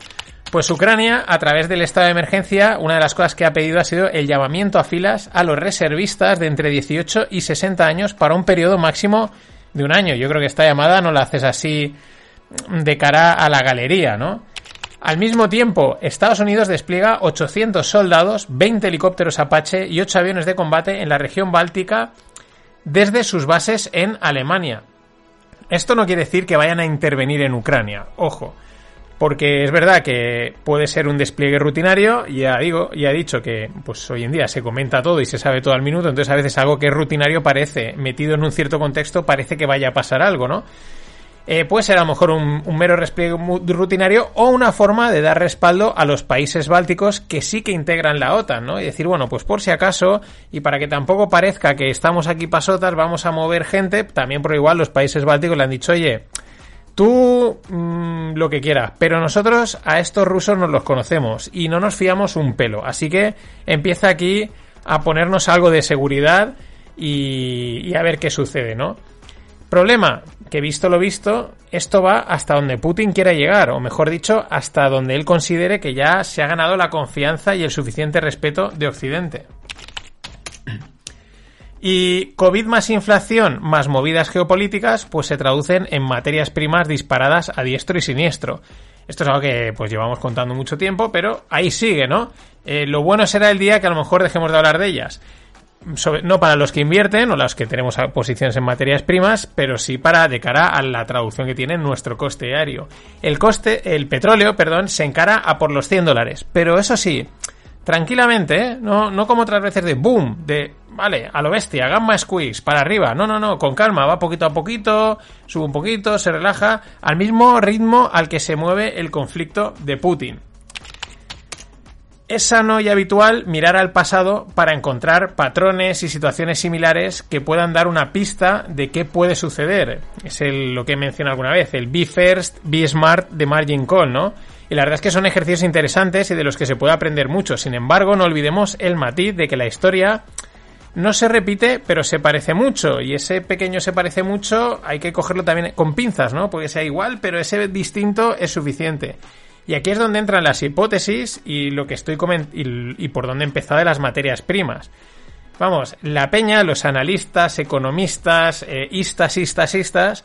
Speaker 3: pues Ucrania, a través del estado de emergencia, una de las cosas que ha pedido ha sido el llamamiento a filas a los reservistas de entre 18 y 60 años para un periodo máximo de un año. Yo creo que esta llamada no la haces así de cara a la galería, ¿no? Al mismo tiempo, Estados Unidos despliega 800 soldados, 20 helicópteros Apache y 8 aviones de combate en la región báltica desde sus bases en Alemania. Esto no quiere decir que vayan a intervenir en Ucrania, ojo, porque es verdad que puede ser un despliegue rutinario, ya digo, he dicho que pues hoy en día se comenta todo y se sabe todo al minuto, entonces a veces algo que es rutinario parece, metido en un cierto contexto, parece que vaya a pasar algo, ¿no? Eh, puede ser a lo mejor un, mero despliegue rutinario o una forma de dar respaldo a los países bálticos que sí que integran la OTAN, ¿no? Y decir, bueno, pues por si acaso, y para que tampoco parezca que estamos aquí pasotas, vamos a mover gente, también por igual los países bálticos le han dicho, oye, tú mm, lo que quieras, pero nosotros a estos rusos nos los conocemos y no nos fiamos un pelo, así que empieza aquí a ponernos algo de seguridad y, y a ver qué sucede, ¿no? Problema, que visto lo visto, esto va hasta donde Putin quiera llegar, o mejor dicho, hasta donde él considere que ya se ha ganado la confianza y el suficiente respeto de Occidente. Y COVID más inflación más movidas geopolíticas, pues se traducen en materias primas disparadas a diestro y siniestro. Esto es algo que pues llevamos contando mucho tiempo, pero ahí sigue, ¿no? Eh, lo bueno será el día que a lo mejor dejemos de hablar de ellas no para los que invierten o los que tenemos posiciones en materias primas, pero sí para de cara a la traducción que tiene nuestro coste diario. El coste, el petróleo, perdón, se encara a por los 100 dólares, pero eso sí, tranquilamente, ¿eh? no, no como otras veces de boom, de vale, a lo bestia, gamma squeeze, para arriba, no, no, no, con calma, va poquito a poquito, sube un poquito, se relaja, al mismo ritmo al que se mueve el conflicto de Putin. Es sano y habitual mirar al pasado para encontrar patrones y situaciones similares que puedan dar una pista de qué puede suceder. Es lo que he mencionado alguna vez, el Be First, Be Smart de Margin Call, ¿no? Y la verdad es que son ejercicios interesantes y de los que se puede aprender mucho. Sin embargo, no olvidemos el matiz de que la historia no se repite, pero se parece mucho. Y ese pequeño se parece mucho hay que cogerlo también con pinzas, ¿no? Porque sea igual, pero ese distinto es suficiente. Y aquí es donde entran las hipótesis y lo que estoy y, y por donde he empezado de las materias primas. Vamos, la peña, los analistas, economistas, eh, istas, istas, istas,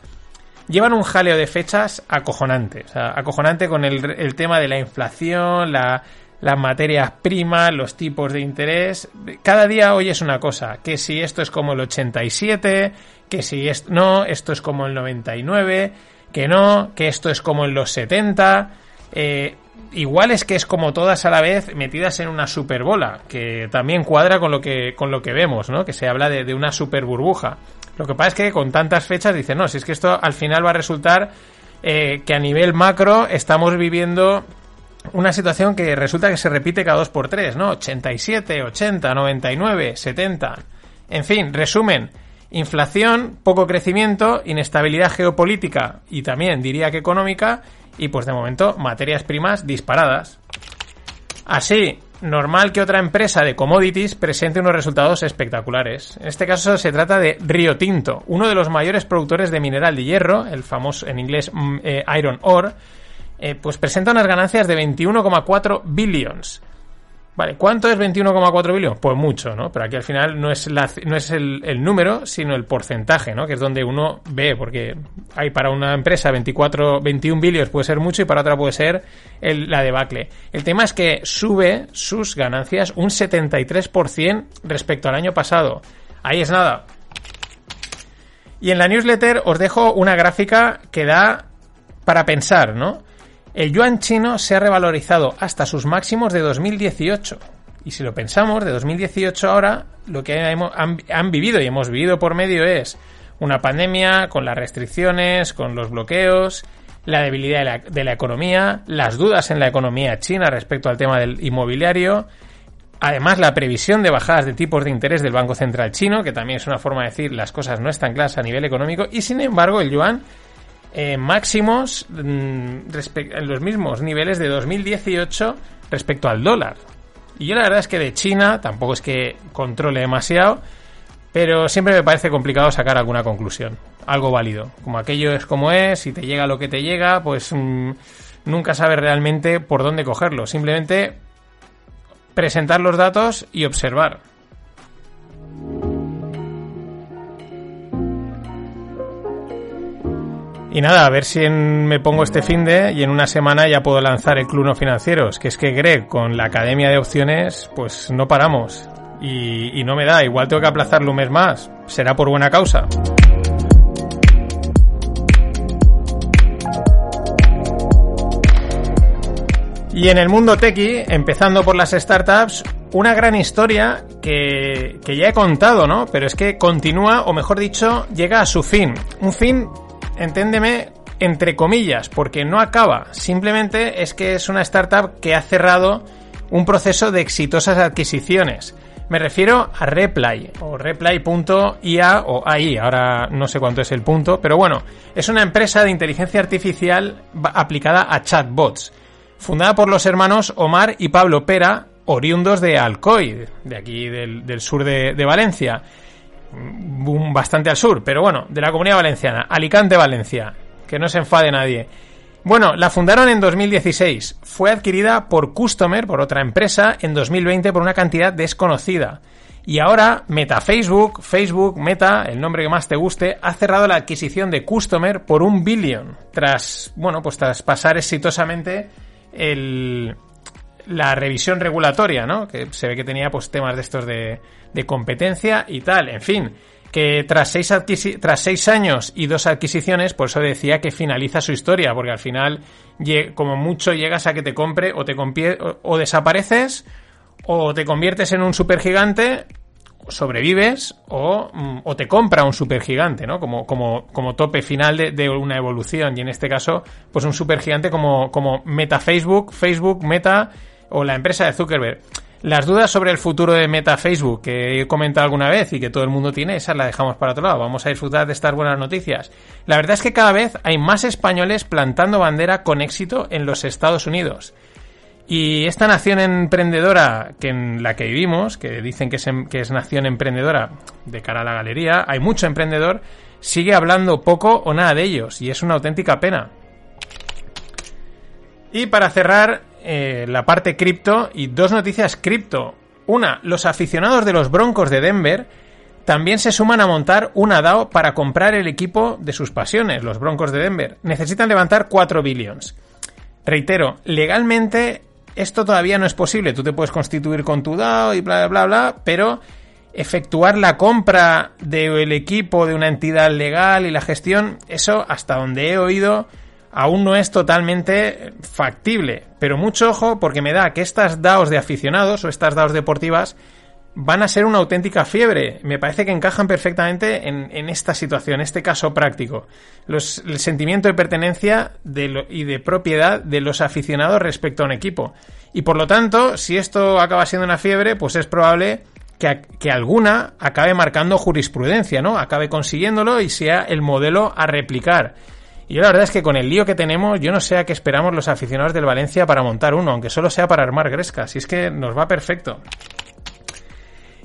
Speaker 3: llevan un jaleo de fechas acojonante. O sea, acojonante con el, tema de la inflación, la, las materias primas, los tipos de interés. Cada día hoy es una cosa, que si esto es como el 87, que si esto, no, esto es como el 99, que no, que esto es como en los 70. Eh, igual es que es como todas a la vez metidas en una superbola, que también cuadra con lo que, con lo que vemos, ¿no? Que se habla de, de una super burbuja. Lo que pasa es que con tantas fechas dicen, no, si es que esto al final va a resultar eh, que a nivel macro estamos viviendo una situación que resulta que se repite cada dos por tres, ¿no? 87, 80, 99, 70. En fin, resumen, inflación, poco crecimiento, inestabilidad geopolítica y también diría que económica y pues de momento materias primas disparadas. Así, normal que otra empresa de commodities presente unos resultados espectaculares. En este caso se trata de Rio Tinto, uno de los mayores productores de mineral de hierro, el famoso en inglés mm, eh, Iron Ore, eh, pues presenta unas ganancias de 21,4 billions. Vale, ¿cuánto es 21,4 billones? Pues mucho, ¿no? Pero aquí al final no es, la, no es el, número, sino el porcentaje, ¿no? Que es donde uno ve, porque hay para una empresa 24, 21 billones puede ser mucho y para otra puede ser el, la debacle. El tema es que sube sus ganancias un 73% respecto al año pasado. Ahí es nada. Y en la newsletter os dejo una gráfica que da para pensar, ¿no? El yuan chino se ha revalorizado hasta sus máximos de 2018. Y si lo pensamos, de 2018 ahora, lo que han, vivido y hemos vivido por medio es una pandemia con las restricciones, con los bloqueos, la debilidad de la, de la, economía, las dudas en la economía china respecto al tema del inmobiliario, además la previsión de bajadas de tipos de interés del Banco Central chino, que también es una forma de decir las cosas no están claras a nivel económico, y sin embargo el yuan eh, máximos mm, en los mismos niveles de 2018 respecto al dólar. Y yo la verdad es que de China tampoco es que controle demasiado, pero siempre me parece complicado sacar alguna conclusión, algo válido. Como aquello es como es, si te llega lo que te llega, pues mm, nunca sabes realmente por dónde cogerlo. Simplemente presentar los datos y observar. Y nada, a ver si me pongo este fin de y en una semana ya puedo lanzar el Club No Financieros. Que es que Greg, con la Academia de Opciones, pues no paramos. Y, no me da, igual tengo que aplazarlo un mes más. Será por buena causa. Y en el mundo tequi, empezando por las startups, una gran historia que, que, ya he contado, ¿no? Pero es que continúa, o mejor dicho, llega a su fin. Un fin enténdeme, entre comillas, porque no acaba. Simplemente es que es una startup que ha cerrado un proceso de exitosas adquisiciones. Me refiero a Reply o Reply.ia o AI, ahora no sé cuánto es el punto, pero bueno, es una empresa de inteligencia artificial aplicada a chatbots, fundada por los hermanos Omar y Pablo Pera, oriundos de Alcoy, de aquí del, sur de Valencia bastante al sur, pero bueno, de la comunidad valenciana, Alicante, Valencia, que no se enfade nadie. Bueno, la fundaron en 2016, fue adquirida por Customer, por otra empresa, en 2020 por una cantidad desconocida. Y ahora Meta Facebook, Facebook, Meta, el nombre que más te guste, ha cerrado la adquisición de Customer por un billón, tras, bueno, pues tras pasar exitosamente el, la revisión regulatoria, ¿no? Que se ve que tenía pues temas de estos de, competencia y tal, en fin, que tras seis, tras seis años y dos adquisiciones, por eso decía que finaliza su historia, porque al final, como mucho llegas a que te compre o te o, desapareces o te conviertes en un supergigante sobrevives o, mm, o, te compra un supergigante, ¿no? Como, como, como tope final de, de, una evolución. Y en este caso, pues un supergigante como, como Meta Facebook, Facebook, Meta o la empresa de Zuckerberg. Las dudas sobre el futuro de Meta Facebook que he comentado alguna vez y que todo el mundo tiene, esas las dejamos para otro lado. Vamos a disfrutar de estas buenas noticias. La verdad es que cada vez hay más españoles plantando bandera con éxito en los Estados Unidos. Y esta nación emprendedora que en la que vivimos, que dicen que es, em, que es nación emprendedora de cara a la galería, hay mucho emprendedor, sigue hablando poco o nada de ellos y es una auténtica pena. Y para cerrar, eh, la parte cripto y dos noticias cripto. Una, los aficionados de los Broncos de Denver también se suman a montar una DAO para comprar el equipo de sus pasiones, los Broncos de Denver. Necesitan levantar 4 billions. Reitero, legalmente esto todavía no es posible. Tú te puedes constituir con tu DAO y bla, bla, bla, pero efectuar la compra del equipo de una entidad legal y la gestión, eso hasta donde he oído aún no es totalmente factible. Pero mucho ojo porque me da que estas DAOs de aficionados o estas DAOs deportivas van a ser una auténtica fiebre. Me parece que encajan perfectamente en, esta situación, este caso práctico. El sentimiento de pertenencia y de propiedad de los aficionados respecto a un equipo. Y por lo tanto, si esto acaba siendo una fiebre, pues es probable que, que, alguna acabe marcando jurisprudencia, ¿no? Acabe consiguiéndolo y sea el modelo a replicar. Y yo la verdad es que con el lío que tenemos, yo no sé a qué esperamos los aficionados del Valencia para montar uno, aunque solo sea para armar grescas. Si es que nos va perfecto.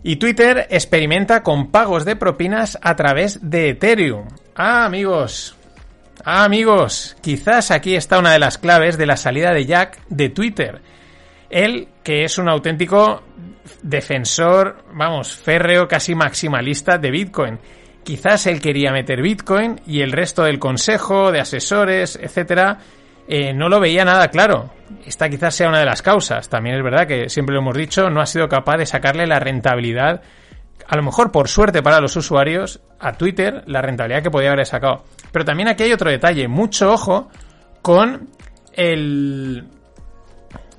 Speaker 3: Y Twitter experimenta con pagos de propinas a través de Ethereum. Ah, amigos. Ah, amigos. Quizás aquí está una de las claves de la salida de Jack de Twitter. Él, que es un auténtico defensor, vamos, férreo, casi maximalista de Bitcoin. Quizás él quería meter Bitcoin y el resto del consejo, de asesores, etcétera, eh, no lo veía nada claro. Esta quizás sea una de las causas. También es verdad que siempre lo hemos dicho, no ha sido capaz de sacarle la rentabilidad, a lo mejor por suerte para los usuarios, a Twitter, la rentabilidad que podía haber sacado. Pero también aquí hay otro detalle, mucho ojo con el...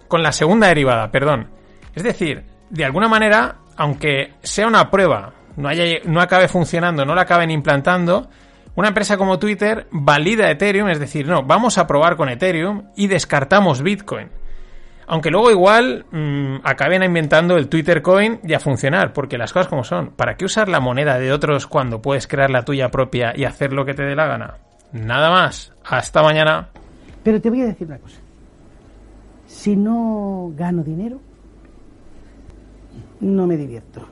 Speaker 3: con la segunda derivada, perdón. Es decir, de alguna manera, aunque sea una prueba, no, haya, no acabe funcionando, no la acaben implantando, una empresa como Twitter valida Ethereum, es decir, no, vamos a probar con Ethereum y descartamos Bitcoin. Aunque luego igual mmm, acaben inventando el Twitter Coin y a funcionar, porque las cosas como son. ¿Para qué usar la moneda de otros cuando puedes crear la tuya propia y hacer lo que te dé la gana? Nada más. Hasta mañana.
Speaker 9: Pero te voy a decir una cosa. Si no gano dinero, no me divierto.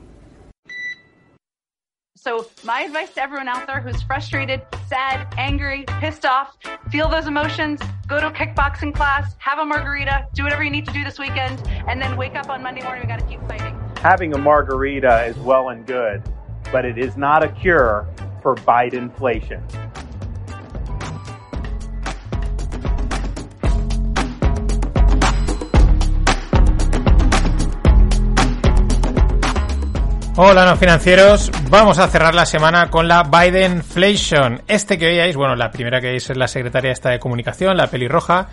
Speaker 10: So, my advice to everyone out there who's frustrated, sad, angry, pissed off, feel those emotions, go to a kickboxing class, have a margarita, do whatever you need to do this weekend, and then wake up on Monday morning. We got to keep fighting.
Speaker 11: Having a margarita is well and good, but it is not a cure for Bidenflation.
Speaker 3: Hola, no financieros. Vamos a cerrar la semana con la Bidenflation. Este que veíais, bueno, la primera que veis es la secretaria esta de comunicación, la pelirroja,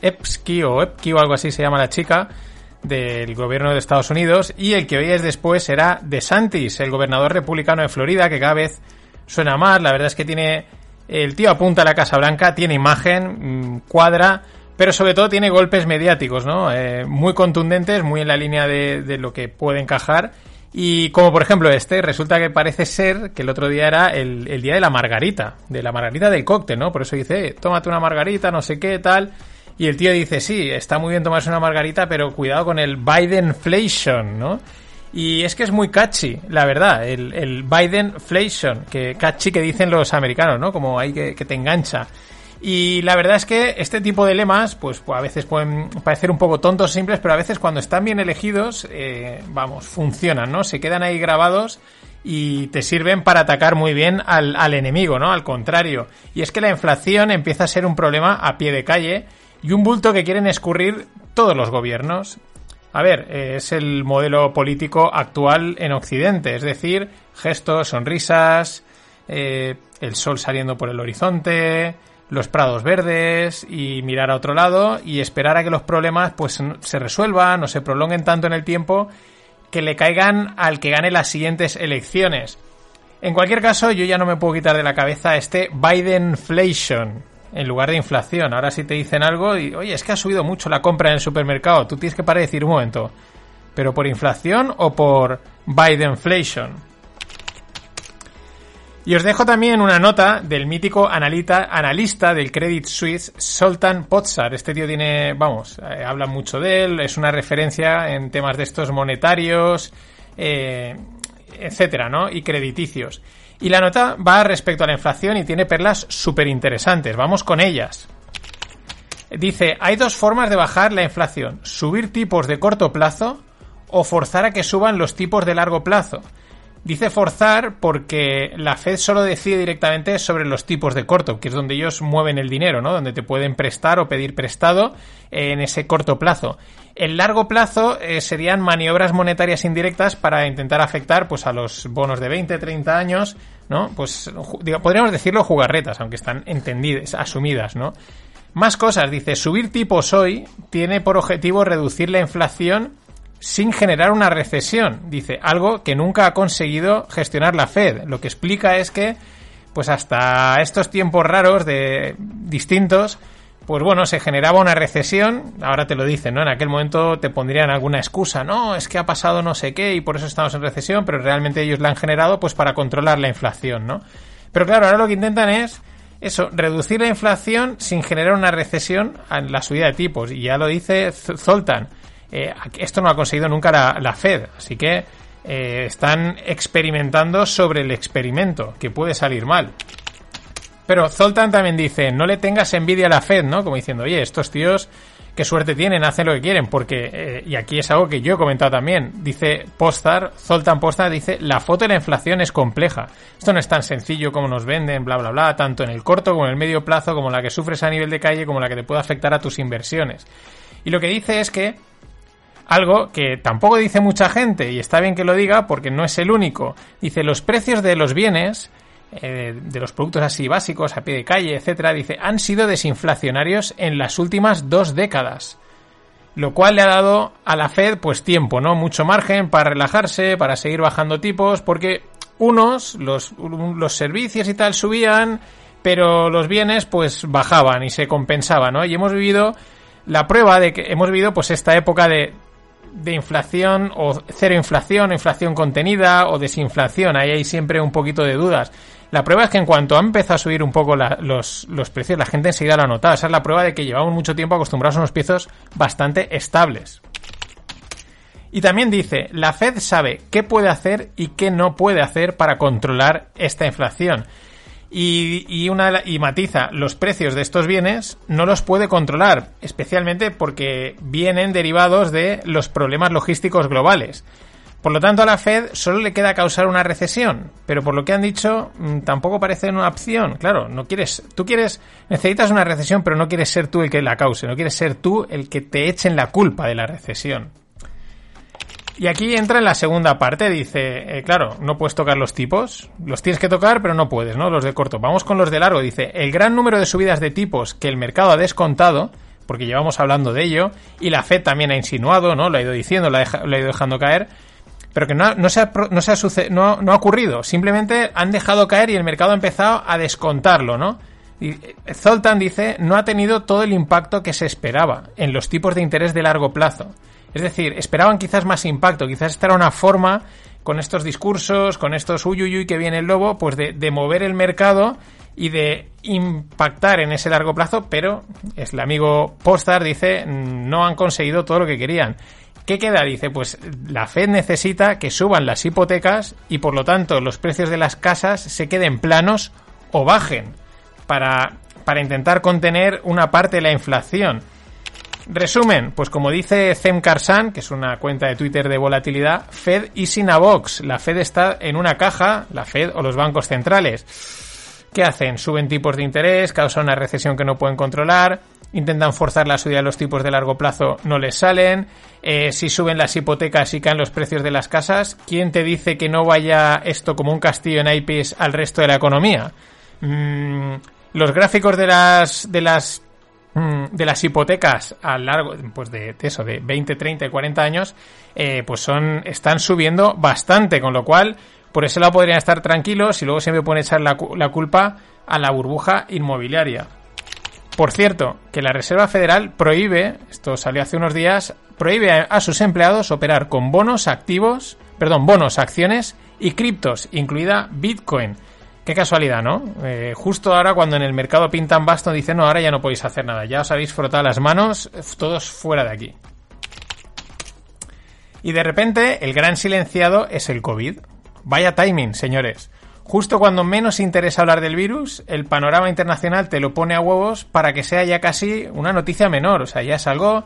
Speaker 3: Epsky o Epki o algo así se llama la chica del gobierno de Estados Unidos. Y el que veíais después era DeSantis, el gobernador republicano de Florida, que cada vez suena más. La verdad es que tiene. El tío apunta a la Casa Blanca, tiene imagen, mm, cuadra, pero sobre todo tiene golpes mediáticos, ¿no? Eh, muy contundentes, muy en la línea de, de lo que puede encajar y como por ejemplo este, resulta que parece ser que el otro día era el, el, día de la margarita, de la margarita del cóctel, ¿no? Por eso dice, eh, tómate una margarita, no sé qué, tal. Y el tío dice, sí, está muy bien tomarse una margarita, pero cuidado con el Bidenflation, ¿no? Y es que es muy catchy, la verdad, el, el Bidenflation, que catchy que dicen los americanos, ¿no? Como ahí que, que te engancha. Y la verdad es que este tipo de lemas, pues, pues, a veces pueden parecer un poco tontos, simples, pero a veces cuando están bien elegidos, eh, vamos, funcionan, ¿no? Se quedan ahí grabados y te sirven para atacar muy bien al, al, enemigo, ¿no? Al contrario. Y es que la inflación empieza a ser un problema a pie de calle y un bulto que quieren escurrir todos los gobiernos. A ver, es el modelo político actual en Occidente, es decir, gestos, sonrisas, eh, el sol saliendo por el horizonte, los prados verdes y mirar a otro lado y esperar a que los problemas pues se resuelvan o se prolonguen tanto en el tiempo que le caigan al que gane las siguientes elecciones. En cualquier caso, yo ya no me puedo quitar de la cabeza este Bidenflation en lugar de inflación. Ahora si te dicen algo y, oye, es que ha subido mucho la compra en el supermercado, tú tienes que parar y decir un momento, ¿pero por inflación o por Bidenflation? Y os dejo también una nota del mítico analista, analista del Credit Suisse, Sultan Potsar. Este tío tiene, vamos, eh, habla mucho de él, es una referencia en temas de estos monetarios, eh, etcétera, ¿no? Y crediticios. Y la nota va respecto a la inflación y tiene perlas súper interesantes. Vamos con ellas. Dice, hay dos formas de bajar la inflación. Subir tipos de corto plazo o forzar a que suban los tipos de largo plazo. Dice forzar porque la Fed solo decide directamente sobre los tipos de corto, que es donde ellos mueven el dinero, ¿no? Donde te pueden prestar o pedir prestado en ese corto plazo. El largo plazo eh, serían maniobras monetarias indirectas para intentar afectar pues a los bonos de 20, 30 años, ¿no? Pues podríamos decirlo jugarretas, aunque están entendidas, asumidas, ¿no? Más cosas, dice, subir tipos hoy tiene por objetivo reducir la inflación sin generar una recesión, dice, algo que nunca ha conseguido gestionar la Fed. Lo que explica es que, pues hasta estos tiempos raros de distintos, pues bueno, se generaba una recesión, ahora te lo dicen, ¿no? En aquel momento te pondrían alguna excusa, no, es que ha pasado no sé qué y por eso estamos en recesión, pero realmente ellos la han generado pues para controlar la inflación, ¿no? Pero claro, ahora lo que intentan es eso, reducir la inflación sin generar una recesión en la subida de tipos. Y ya lo dice Zoltan, eh, esto no ha conseguido nunca la, Fed, así que eh, están experimentando sobre el experimento, que puede salir mal. Pero Zoltan también dice, no le tengas envidia a la Fed, ¿no? Como diciendo, oye, estos tíos qué suerte tienen, hacen lo que quieren, porque, eh, y aquí es algo que yo he comentado también, dice Postar, Zoltan Postar, dice, la foto de la inflación es compleja. Esto no es tan sencillo como nos venden, bla, bla, bla, tanto en el corto como en el medio plazo, como la que sufres a nivel de calle, como la que te puede afectar a tus inversiones. Y lo que dice es que, algo que tampoco dice mucha gente, y está bien que lo diga porque no es el único, dice, los precios de los bienes eh, de los productos así básicos, a pie de calle, etcétera, dice, han sido desinflacionarios en las últimas dos décadas. Lo cual le ha dado a la Fed, pues tiempo, ¿no? Mucho margen para relajarse, para seguir bajando tipos, porque unos, los, los servicios y tal subían, pero los bienes, pues bajaban y se compensaban, ¿no? Y hemos vivido la prueba de que hemos vivido, pues, esta época de de inflación o cero inflación, inflación contenida o desinflación. Ahí hay siempre un poquito de dudas. La prueba es que en cuanto ha empezado a subir un poco los, los, precios, la gente enseguida lo ha notado. Esa es la prueba de que llevamos mucho tiempo acostumbrados a unos precios bastante estables. Y también dice, la Fed sabe qué puede hacer y qué no puede hacer para controlar esta inflación. Y, una, y matiza, los precios de estos bienes no los puede controlar, especialmente porque vienen derivados de los problemas logísticos globales. Por lo tanto, a la Fed solo le queda causar una recesión, pero por lo que han dicho, mm, tampoco parece una opción. Claro, no quieres, tú quieres, necesitas una recesión, pero no quieres ser tú el que la cause, no quieres ser tú el que te echen la culpa de la recesión. Y aquí entra en la segunda parte, dice, eh, claro, no puedes tocar los tipos, los tienes que tocar, pero no puedes, ¿no? Los de corto. Vamos con los de largo, dice, el gran número de subidas de tipos que el mercado ha descontado, porque llevamos hablando de ello, y la Fed también ha insinuado, ¿no? Lo ha ido diciendo, lo ha ido dejando caer, pero que no, se, ha, no, se ha no, ha ocurrido. Simplemente han dejado caer y el mercado ha empezado a descontarlo, ¿no? Y eh, Zoltan dice, no ha tenido todo el impacto que se esperaba en los tipos de interés de largo plazo. Es decir, esperaban quizás más impacto, quizás esta era una forma, con estos discursos, con estos uyuyuy que viene el lobo, pues de, de mover el mercado y de impactar en ese largo plazo, pero es el amigo Postar dice, no han conseguido todo lo que querían. ¿Qué queda? Dice, pues la Fed necesita que suban las hipotecas y por lo tanto los precios de las casas se queden planos o bajen para, para intentar contener una parte de la inflación. Resumen, pues como dice Zem Karsan, que es una cuenta de Twitter de volatilidad, Fed y Sinavox. La Fed está en una caja, la Fed o los bancos centrales. ¿Qué hacen? Suben tipos de interés, causan una recesión que no pueden controlar, intentan forzar la subida de los tipos de largo plazo, no les salen. Eh, si suben las hipotecas y caen los precios de las casas, ¿quién te dice que no vaya esto como un castillo en IPs al resto de la economía? Mm, los gráficos de las de las de las hipotecas a largo pues de, eso de 20, 30 y 40 años eh, pues son están subiendo bastante con lo cual por ese lado podrían estar tranquilos y luego siempre pueden echar la, la culpa a la burbuja inmobiliaria. Por cierto, que la Reserva Federal prohíbe, esto salió hace unos días, prohíbe a, sus empleados operar con bonos activos, perdón, bonos, acciones y criptos, incluida Bitcoin. Qué casualidad, ¿no? Eh, justo ahora cuando en el mercado pintan basto dicen, no, ahora ya no podéis hacer nada, ya os habéis frotado las manos, todos fuera de aquí. Y de repente el gran silenciado es el COVID. Vaya timing, señores. Justo cuando menos interesa hablar del virus, el panorama internacional te lo pone a huevos para que sea ya casi una noticia menor, o sea, ya es algo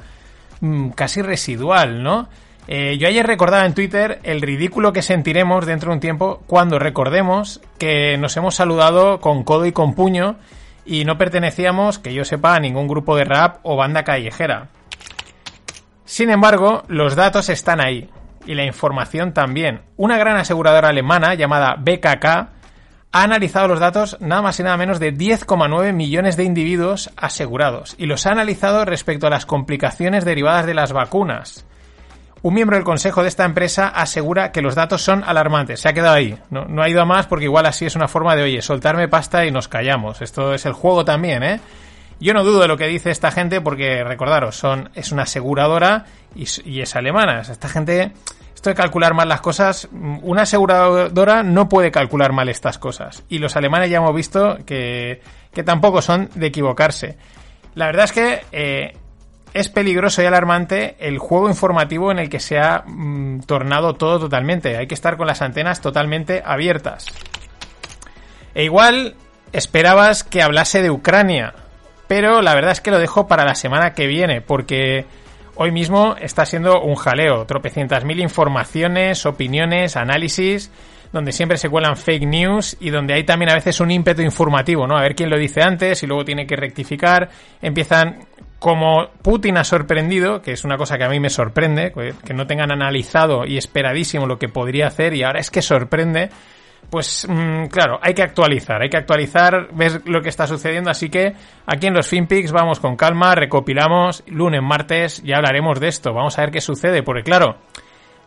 Speaker 3: mm, casi residual, ¿no? Eh, yo ayer recordaba en Twitter el ridículo que sentiremos dentro de un tiempo cuando recordemos que nos hemos saludado con codo y con puño y no pertenecíamos, que yo sepa, a ningún grupo de rap o banda callejera. Sin embargo, los datos están ahí y la información también. Una gran aseguradora alemana llamada BKK ha analizado los datos nada más y nada menos de 10,9 millones de individuos asegurados y los ha analizado respecto a las complicaciones derivadas de las vacunas. Un miembro del consejo de esta empresa asegura que los datos son alarmantes. Se ha quedado ahí. No, ha ido a más porque igual así es una forma de, oye, soltarme pasta y nos callamos. Esto es el juego también, ¿eh? Yo no dudo de lo que dice esta gente porque, recordaros, son, es una aseguradora y, y es alemana. Esta gente esto de calcular mal las cosas, una aseguradora no puede calcular mal estas cosas. Y los alemanes ya hemos visto que, que tampoco son de equivocarse. La verdad es que eh, es peligroso y alarmante el juego informativo en el que se ha mm, tornado todo totalmente. Hay que estar con las antenas totalmente abiertas. E igual esperabas que hablase de Ucrania, pero la verdad es que lo dejo para la semana que viene, porque hoy mismo está siendo un jaleo, tropecientas mil informaciones, opiniones, análisis, donde siempre se cuelan fake news y donde hay también a veces un ímpetu informativo, ¿no? A ver quién lo dice antes y luego tiene que rectificar. Empiezan como Putin ha sorprendido, que es una cosa que a mí me sorprende, que no tengan analizado y esperadísimo lo que podría hacer y ahora es que sorprende pues mm, claro, hay que actualizar, hay que actualizar, ver lo que está sucediendo, así que aquí en los FinPix vamos con calma, recopilamos, lunes, martes, ya hablaremos de esto, vamos a ver qué sucede, porque claro,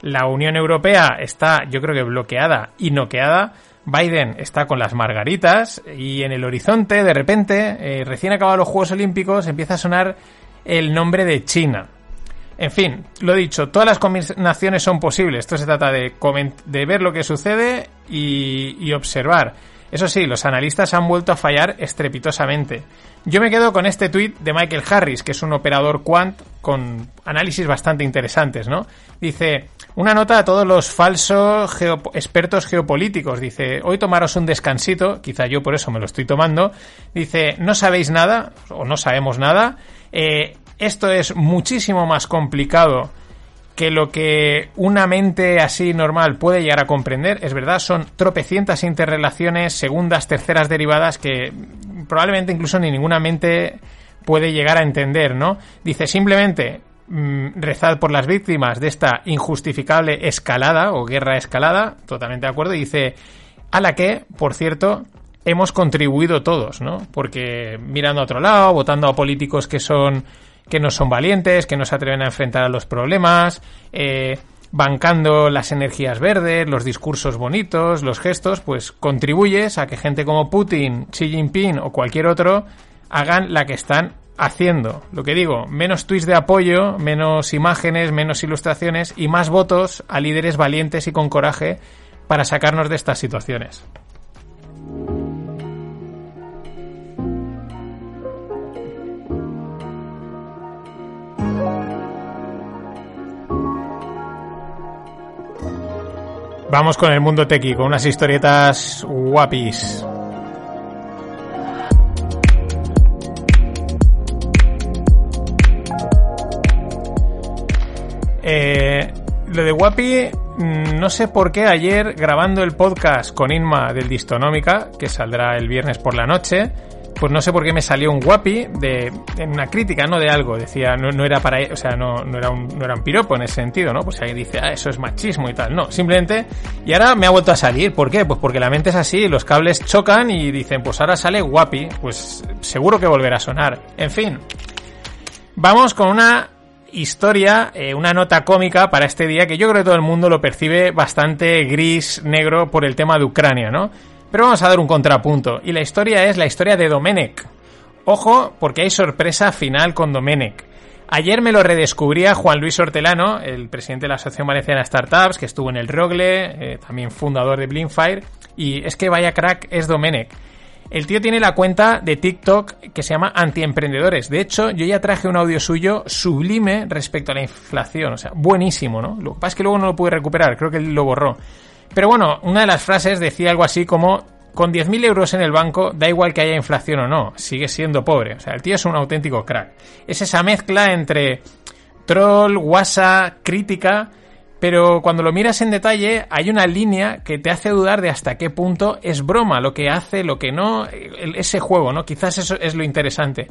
Speaker 3: la Unión Europea está yo creo que bloqueada y noqueada, Biden está con las margaritas y en el horizonte de repente, eh, recién acabados los Juegos Olímpicos, empieza a sonar el nombre de China. En fin, lo dicho, todas las combinaciones son posibles. Esto se trata de, de ver lo que sucede y, observar. Eso sí, los analistas han vuelto a fallar estrepitosamente. Yo me quedo con este tuit de Michael Harris, que es un operador quant con análisis bastante interesantes, ¿no? Dice, una nota a todos los falsos expertos geopolíticos. Dice, hoy tomaros un descansito, quizá yo por eso me lo estoy tomando. Dice, no sabéis nada, o no sabemos nada. Eh, esto es muchísimo más complicado que lo que una mente así normal puede llegar a comprender. Es verdad, son tropecientas interrelaciones, segundas, terceras derivadas que probablemente incluso ni ninguna mente puede llegar a entender, ¿no? Dice simplemente rezad por las víctimas de esta injustificable escalada o guerra escalada, totalmente de acuerdo, y dice a la que, por cierto, hemos contribuido todos, ¿no? Porque mirando a otro lado, votando a políticos que son que no son valientes, que no se atreven a enfrentar a los problemas, eh, bancando las energías verdes, los discursos bonitos, los gestos, pues contribuyes a que gente como Putin, Xi Jinping o cualquier otro hagan la que están haciendo. Lo que digo, menos tweets de apoyo, menos imágenes, menos ilustraciones y más votos a líderes valientes y con coraje para sacarnos de estas situaciones. Vamos con el mundo tequi, con unas historietas guapis. Eh, lo de Guapi, mm, no sé por qué ayer grabando el podcast con Inma del Distonómica, que saldrá el viernes por la noche, pues no sé por qué me salió un guapi de en una crítica, ¿no? De algo. Decía, no, era para, o sea, no, no, era un, no era un piropo en ese sentido, ¿no? Pues ahí dice, ah, eso es machismo y tal. No, simplemente, y ahora me ha vuelto a salir. ¿Por qué? Pues porque la mente es así, los cables chocan y dicen, pues ahora sale guapi. Pues seguro que volverá a sonar. En fin. Vamos con una historia, eh, una nota cómica para este día que yo creo que todo el mundo lo percibe bastante gris, negro por el tema de Ucrania, ¿no? Pero vamos a dar un contrapunto. Y la historia es la historia de Domenech. Ojo, porque hay sorpresa final con Domenech. Ayer me lo redescubría Juan Luis Hortelano, el presidente de la Asociación Valenciana Startups, que estuvo en el Rogle, eh, también fundador de Blinkfire. Y es que vaya crack es Domenech. El tío tiene la cuenta de TikTok que se llama Antiemprendedores. De hecho, yo ya traje un audio suyo sublime respecto a la inflación. O sea, buenísimo, ¿no? Lo que pasa es que luego no lo pude recuperar, creo que lo borró. Pero bueno, una de las frases decía algo así como, con 10.000 euros en el banco, da igual que haya inflación o no, sigue siendo pobre. O sea, el tío es un auténtico crack. Es esa mezcla entre troll, guasa, crítica, pero cuando lo miras en detalle hay una línea que te hace dudar de hasta qué punto es broma lo que hace, lo que no, ese juego, ¿no? Quizás eso es lo interesante.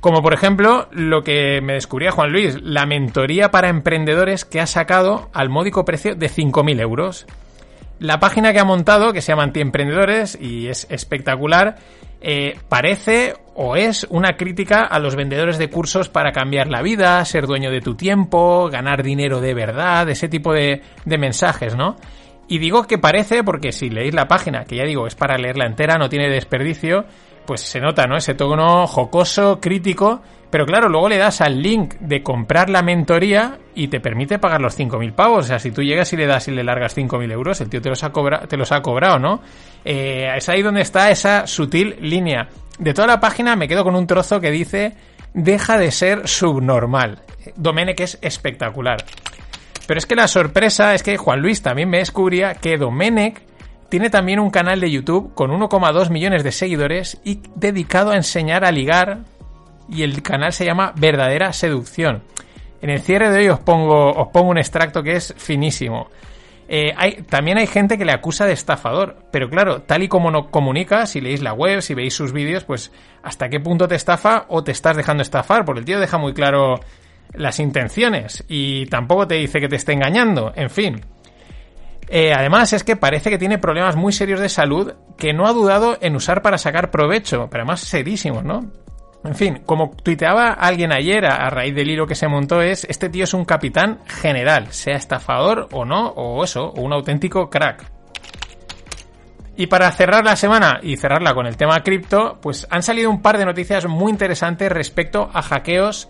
Speaker 3: Como por ejemplo lo que me descubría Juan Luis, la mentoría para emprendedores que ha sacado al módico precio de 5.000 euros. La página que ha montado, que se llama Antiemprendedores y es espectacular, eh, parece o es una crítica a los vendedores de cursos para cambiar la vida, ser dueño de tu tiempo, ganar dinero de verdad, ese tipo de, de mensajes, ¿no? Y digo que parece porque si leéis la página, que ya digo, es para leerla entera, no tiene desperdicio, pues se nota, ¿no? Ese tono jocoso, crítico, pero claro, luego le das al link de comprar la mentoría y te permite pagar los 5.000 pavos. O sea, si tú llegas y le das y le largas 5.000 euros, el tío te los ha, cobra te los ha cobrado, ¿no? Eh, es ahí donde está esa sutil línea. De toda la página me quedo con un trozo que dice, deja de ser subnormal. Domenech es espectacular. Pero es que la sorpresa es que Juan Luis también me descubría que Domenech tiene también un canal de YouTube con 1,2 millones de seguidores y dedicado a enseñar a ligar y el canal se llama Verdadera Seducción. En el cierre de hoy os pongo, un extracto que es finísimo. Eh, hay, también hay gente que le acusa de estafador, pero claro, tal y como no comunica, si leéis la web, si veis sus vídeos, pues hasta qué punto te estafa o te estás dejando estafar, porque el tío deja muy claro las intenciones y tampoco te dice que te esté engañando, en fin. Eh, además es que parece que tiene problemas muy serios de salud que no ha dudado en usar para sacar provecho, pero además serísimos, ¿no? En fin, como tuiteaba alguien ayer a, raíz del hilo que se montó es, este tío es un capitán general, sea estafador o no, o eso, o un auténtico crack. Y para cerrar la semana y cerrarla con el tema cripto, pues han salido un par de noticias muy interesantes respecto a hackeos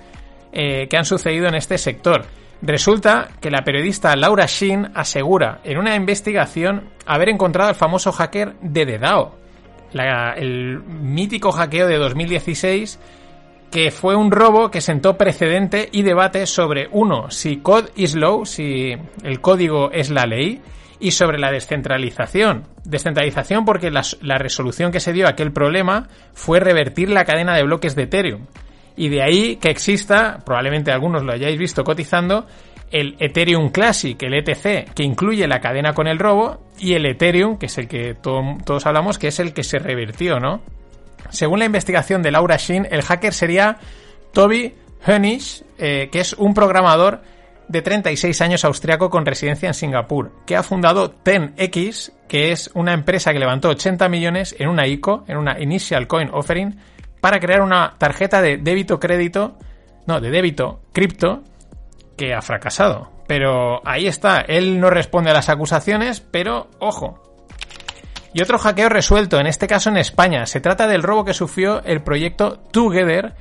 Speaker 3: eh, que han sucedido en este sector. Resulta que la periodista Laura Shin asegura en una investigación haber encontrado al famoso hacker de Dedao, el mítico hackeo de 2016 que fue un robo que sentó precedente y debate sobre, uno, si code is law, si el código es la ley, y sobre la descentralización. Descentralización porque la, resolución que se dio a aquel problema fue revertir la cadena de bloques de Ethereum. Y de ahí que exista, probablemente algunos lo hayáis visto cotizando, el Ethereum Classic, el ETC, que incluye la cadena con el robo, y el Ethereum, que es el que todos hablamos, que es el que se revirtió, ¿no? Según la investigación de Laura Shin, el hacker sería Toby Hönisch, eh, que es un programador de 36 años austriaco con residencia en Singapur, que ha fundado 10X, que es una empresa que levantó 80 millones en una ICO, en una Initial Coin Offering, para crear una tarjeta de débito crédito, no, de débito cripto, que ha fracasado. Pero ahí está, él no responde a las acusaciones, pero ojo. Y otro hackeo resuelto, en este caso en España. Se trata del robo que sufrió el proyecto Together,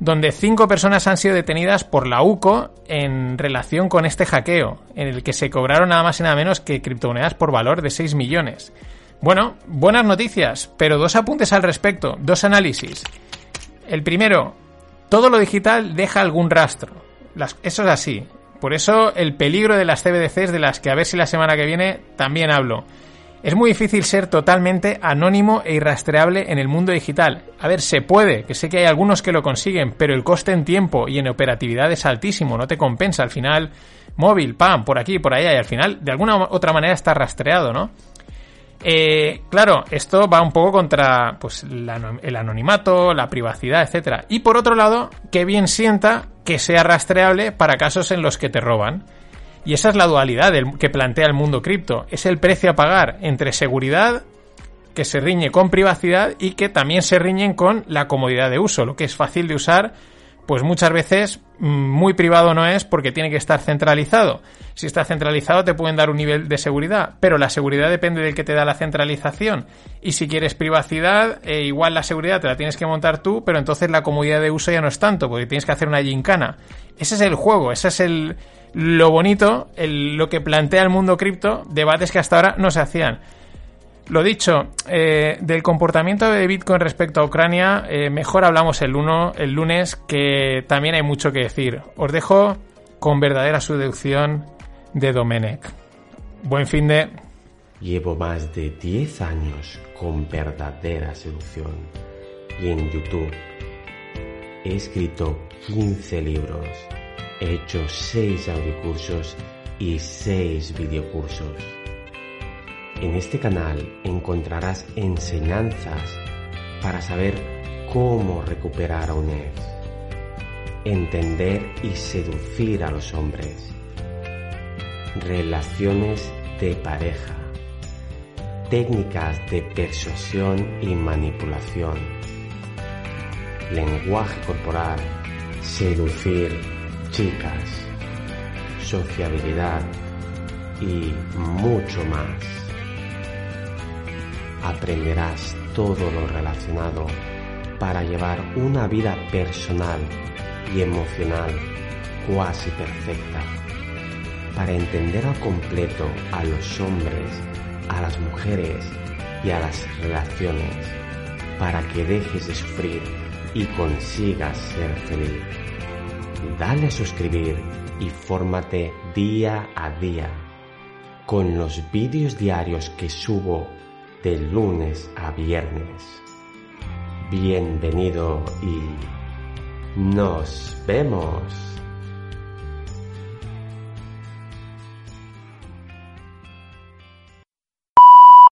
Speaker 3: donde cinco personas han sido detenidas por la UCO en relación con este hackeo, en el que se cobraron nada más y nada menos que criptomonedas por valor de 6 millones. Bueno, buenas noticias, pero dos apuntes al respecto, dos análisis. El primero, todo lo digital deja algún rastro eso es así. Por eso el peligro de las CBDCs, de las que a ver si la semana que viene también hablo. Es muy difícil ser totalmente anónimo e irrastreable en el mundo digital. A ver, se puede, que sé que hay algunos que lo consiguen, pero el coste en tiempo y en operatividad es altísimo, no te compensa. Al final, móvil, pam, por aquí, por allá, y al final, de alguna otra manera está rastreado, ¿no? Eh, claro, esto va un poco contra pues, el anonimato, la privacidad, etc. Y por otro lado, que bien sienta que sea rastreable para casos en los que te roban. Y esa es la dualidad que plantea el mundo cripto. Es el precio a pagar entre seguridad, que se riñe con privacidad y que también se riñen con la comodidad de uso, lo que es fácil de usar pues muchas veces mm, muy privado no es porque tiene que estar centralizado. Si está centralizado te pueden dar un nivel de seguridad, pero la seguridad depende del que te da la centralización. Y si quieres privacidad, eh, igual la seguridad te la tienes que montar tú, pero entonces la comodidad de uso ya no es tanto, porque tienes que hacer una gincana. Ese es el juego, ese es el lo bonito, lo que plantea el mundo cripto, debates que hasta ahora no se hacían. Lo dicho, eh, del comportamiento de Bitcoin respecto a Ucrania, eh, mejor hablamos el, el lunes, que también hay mucho que decir. Os dejo con verdadera seducción de Domenech. Buen fin de...
Speaker 12: Llevo más de 10 años con verdadera seducción y en YouTube he escrito 15 libros, he hecho 6 audiocursos y 6 videocursos en este canal encontrarás enseñanzas para saber cómo recuperar a un ex, entender y seducir a los hombres, relaciones de pareja, técnicas de persuasión y manipulación, lenguaje corporal, seducir chicas, sociabilidad y mucho más. Aprenderás todo lo relacionado para llevar una vida personal y emocional cuasi perfecta, para entender al completo a los hombres, a las mujeres y a las relaciones, para que dejes de sufrir y consigas ser feliz. Dale a suscribir y fórmate día a día con los vídeos diarios que subo de lunes a viernes. Bienvenido y nos vemos.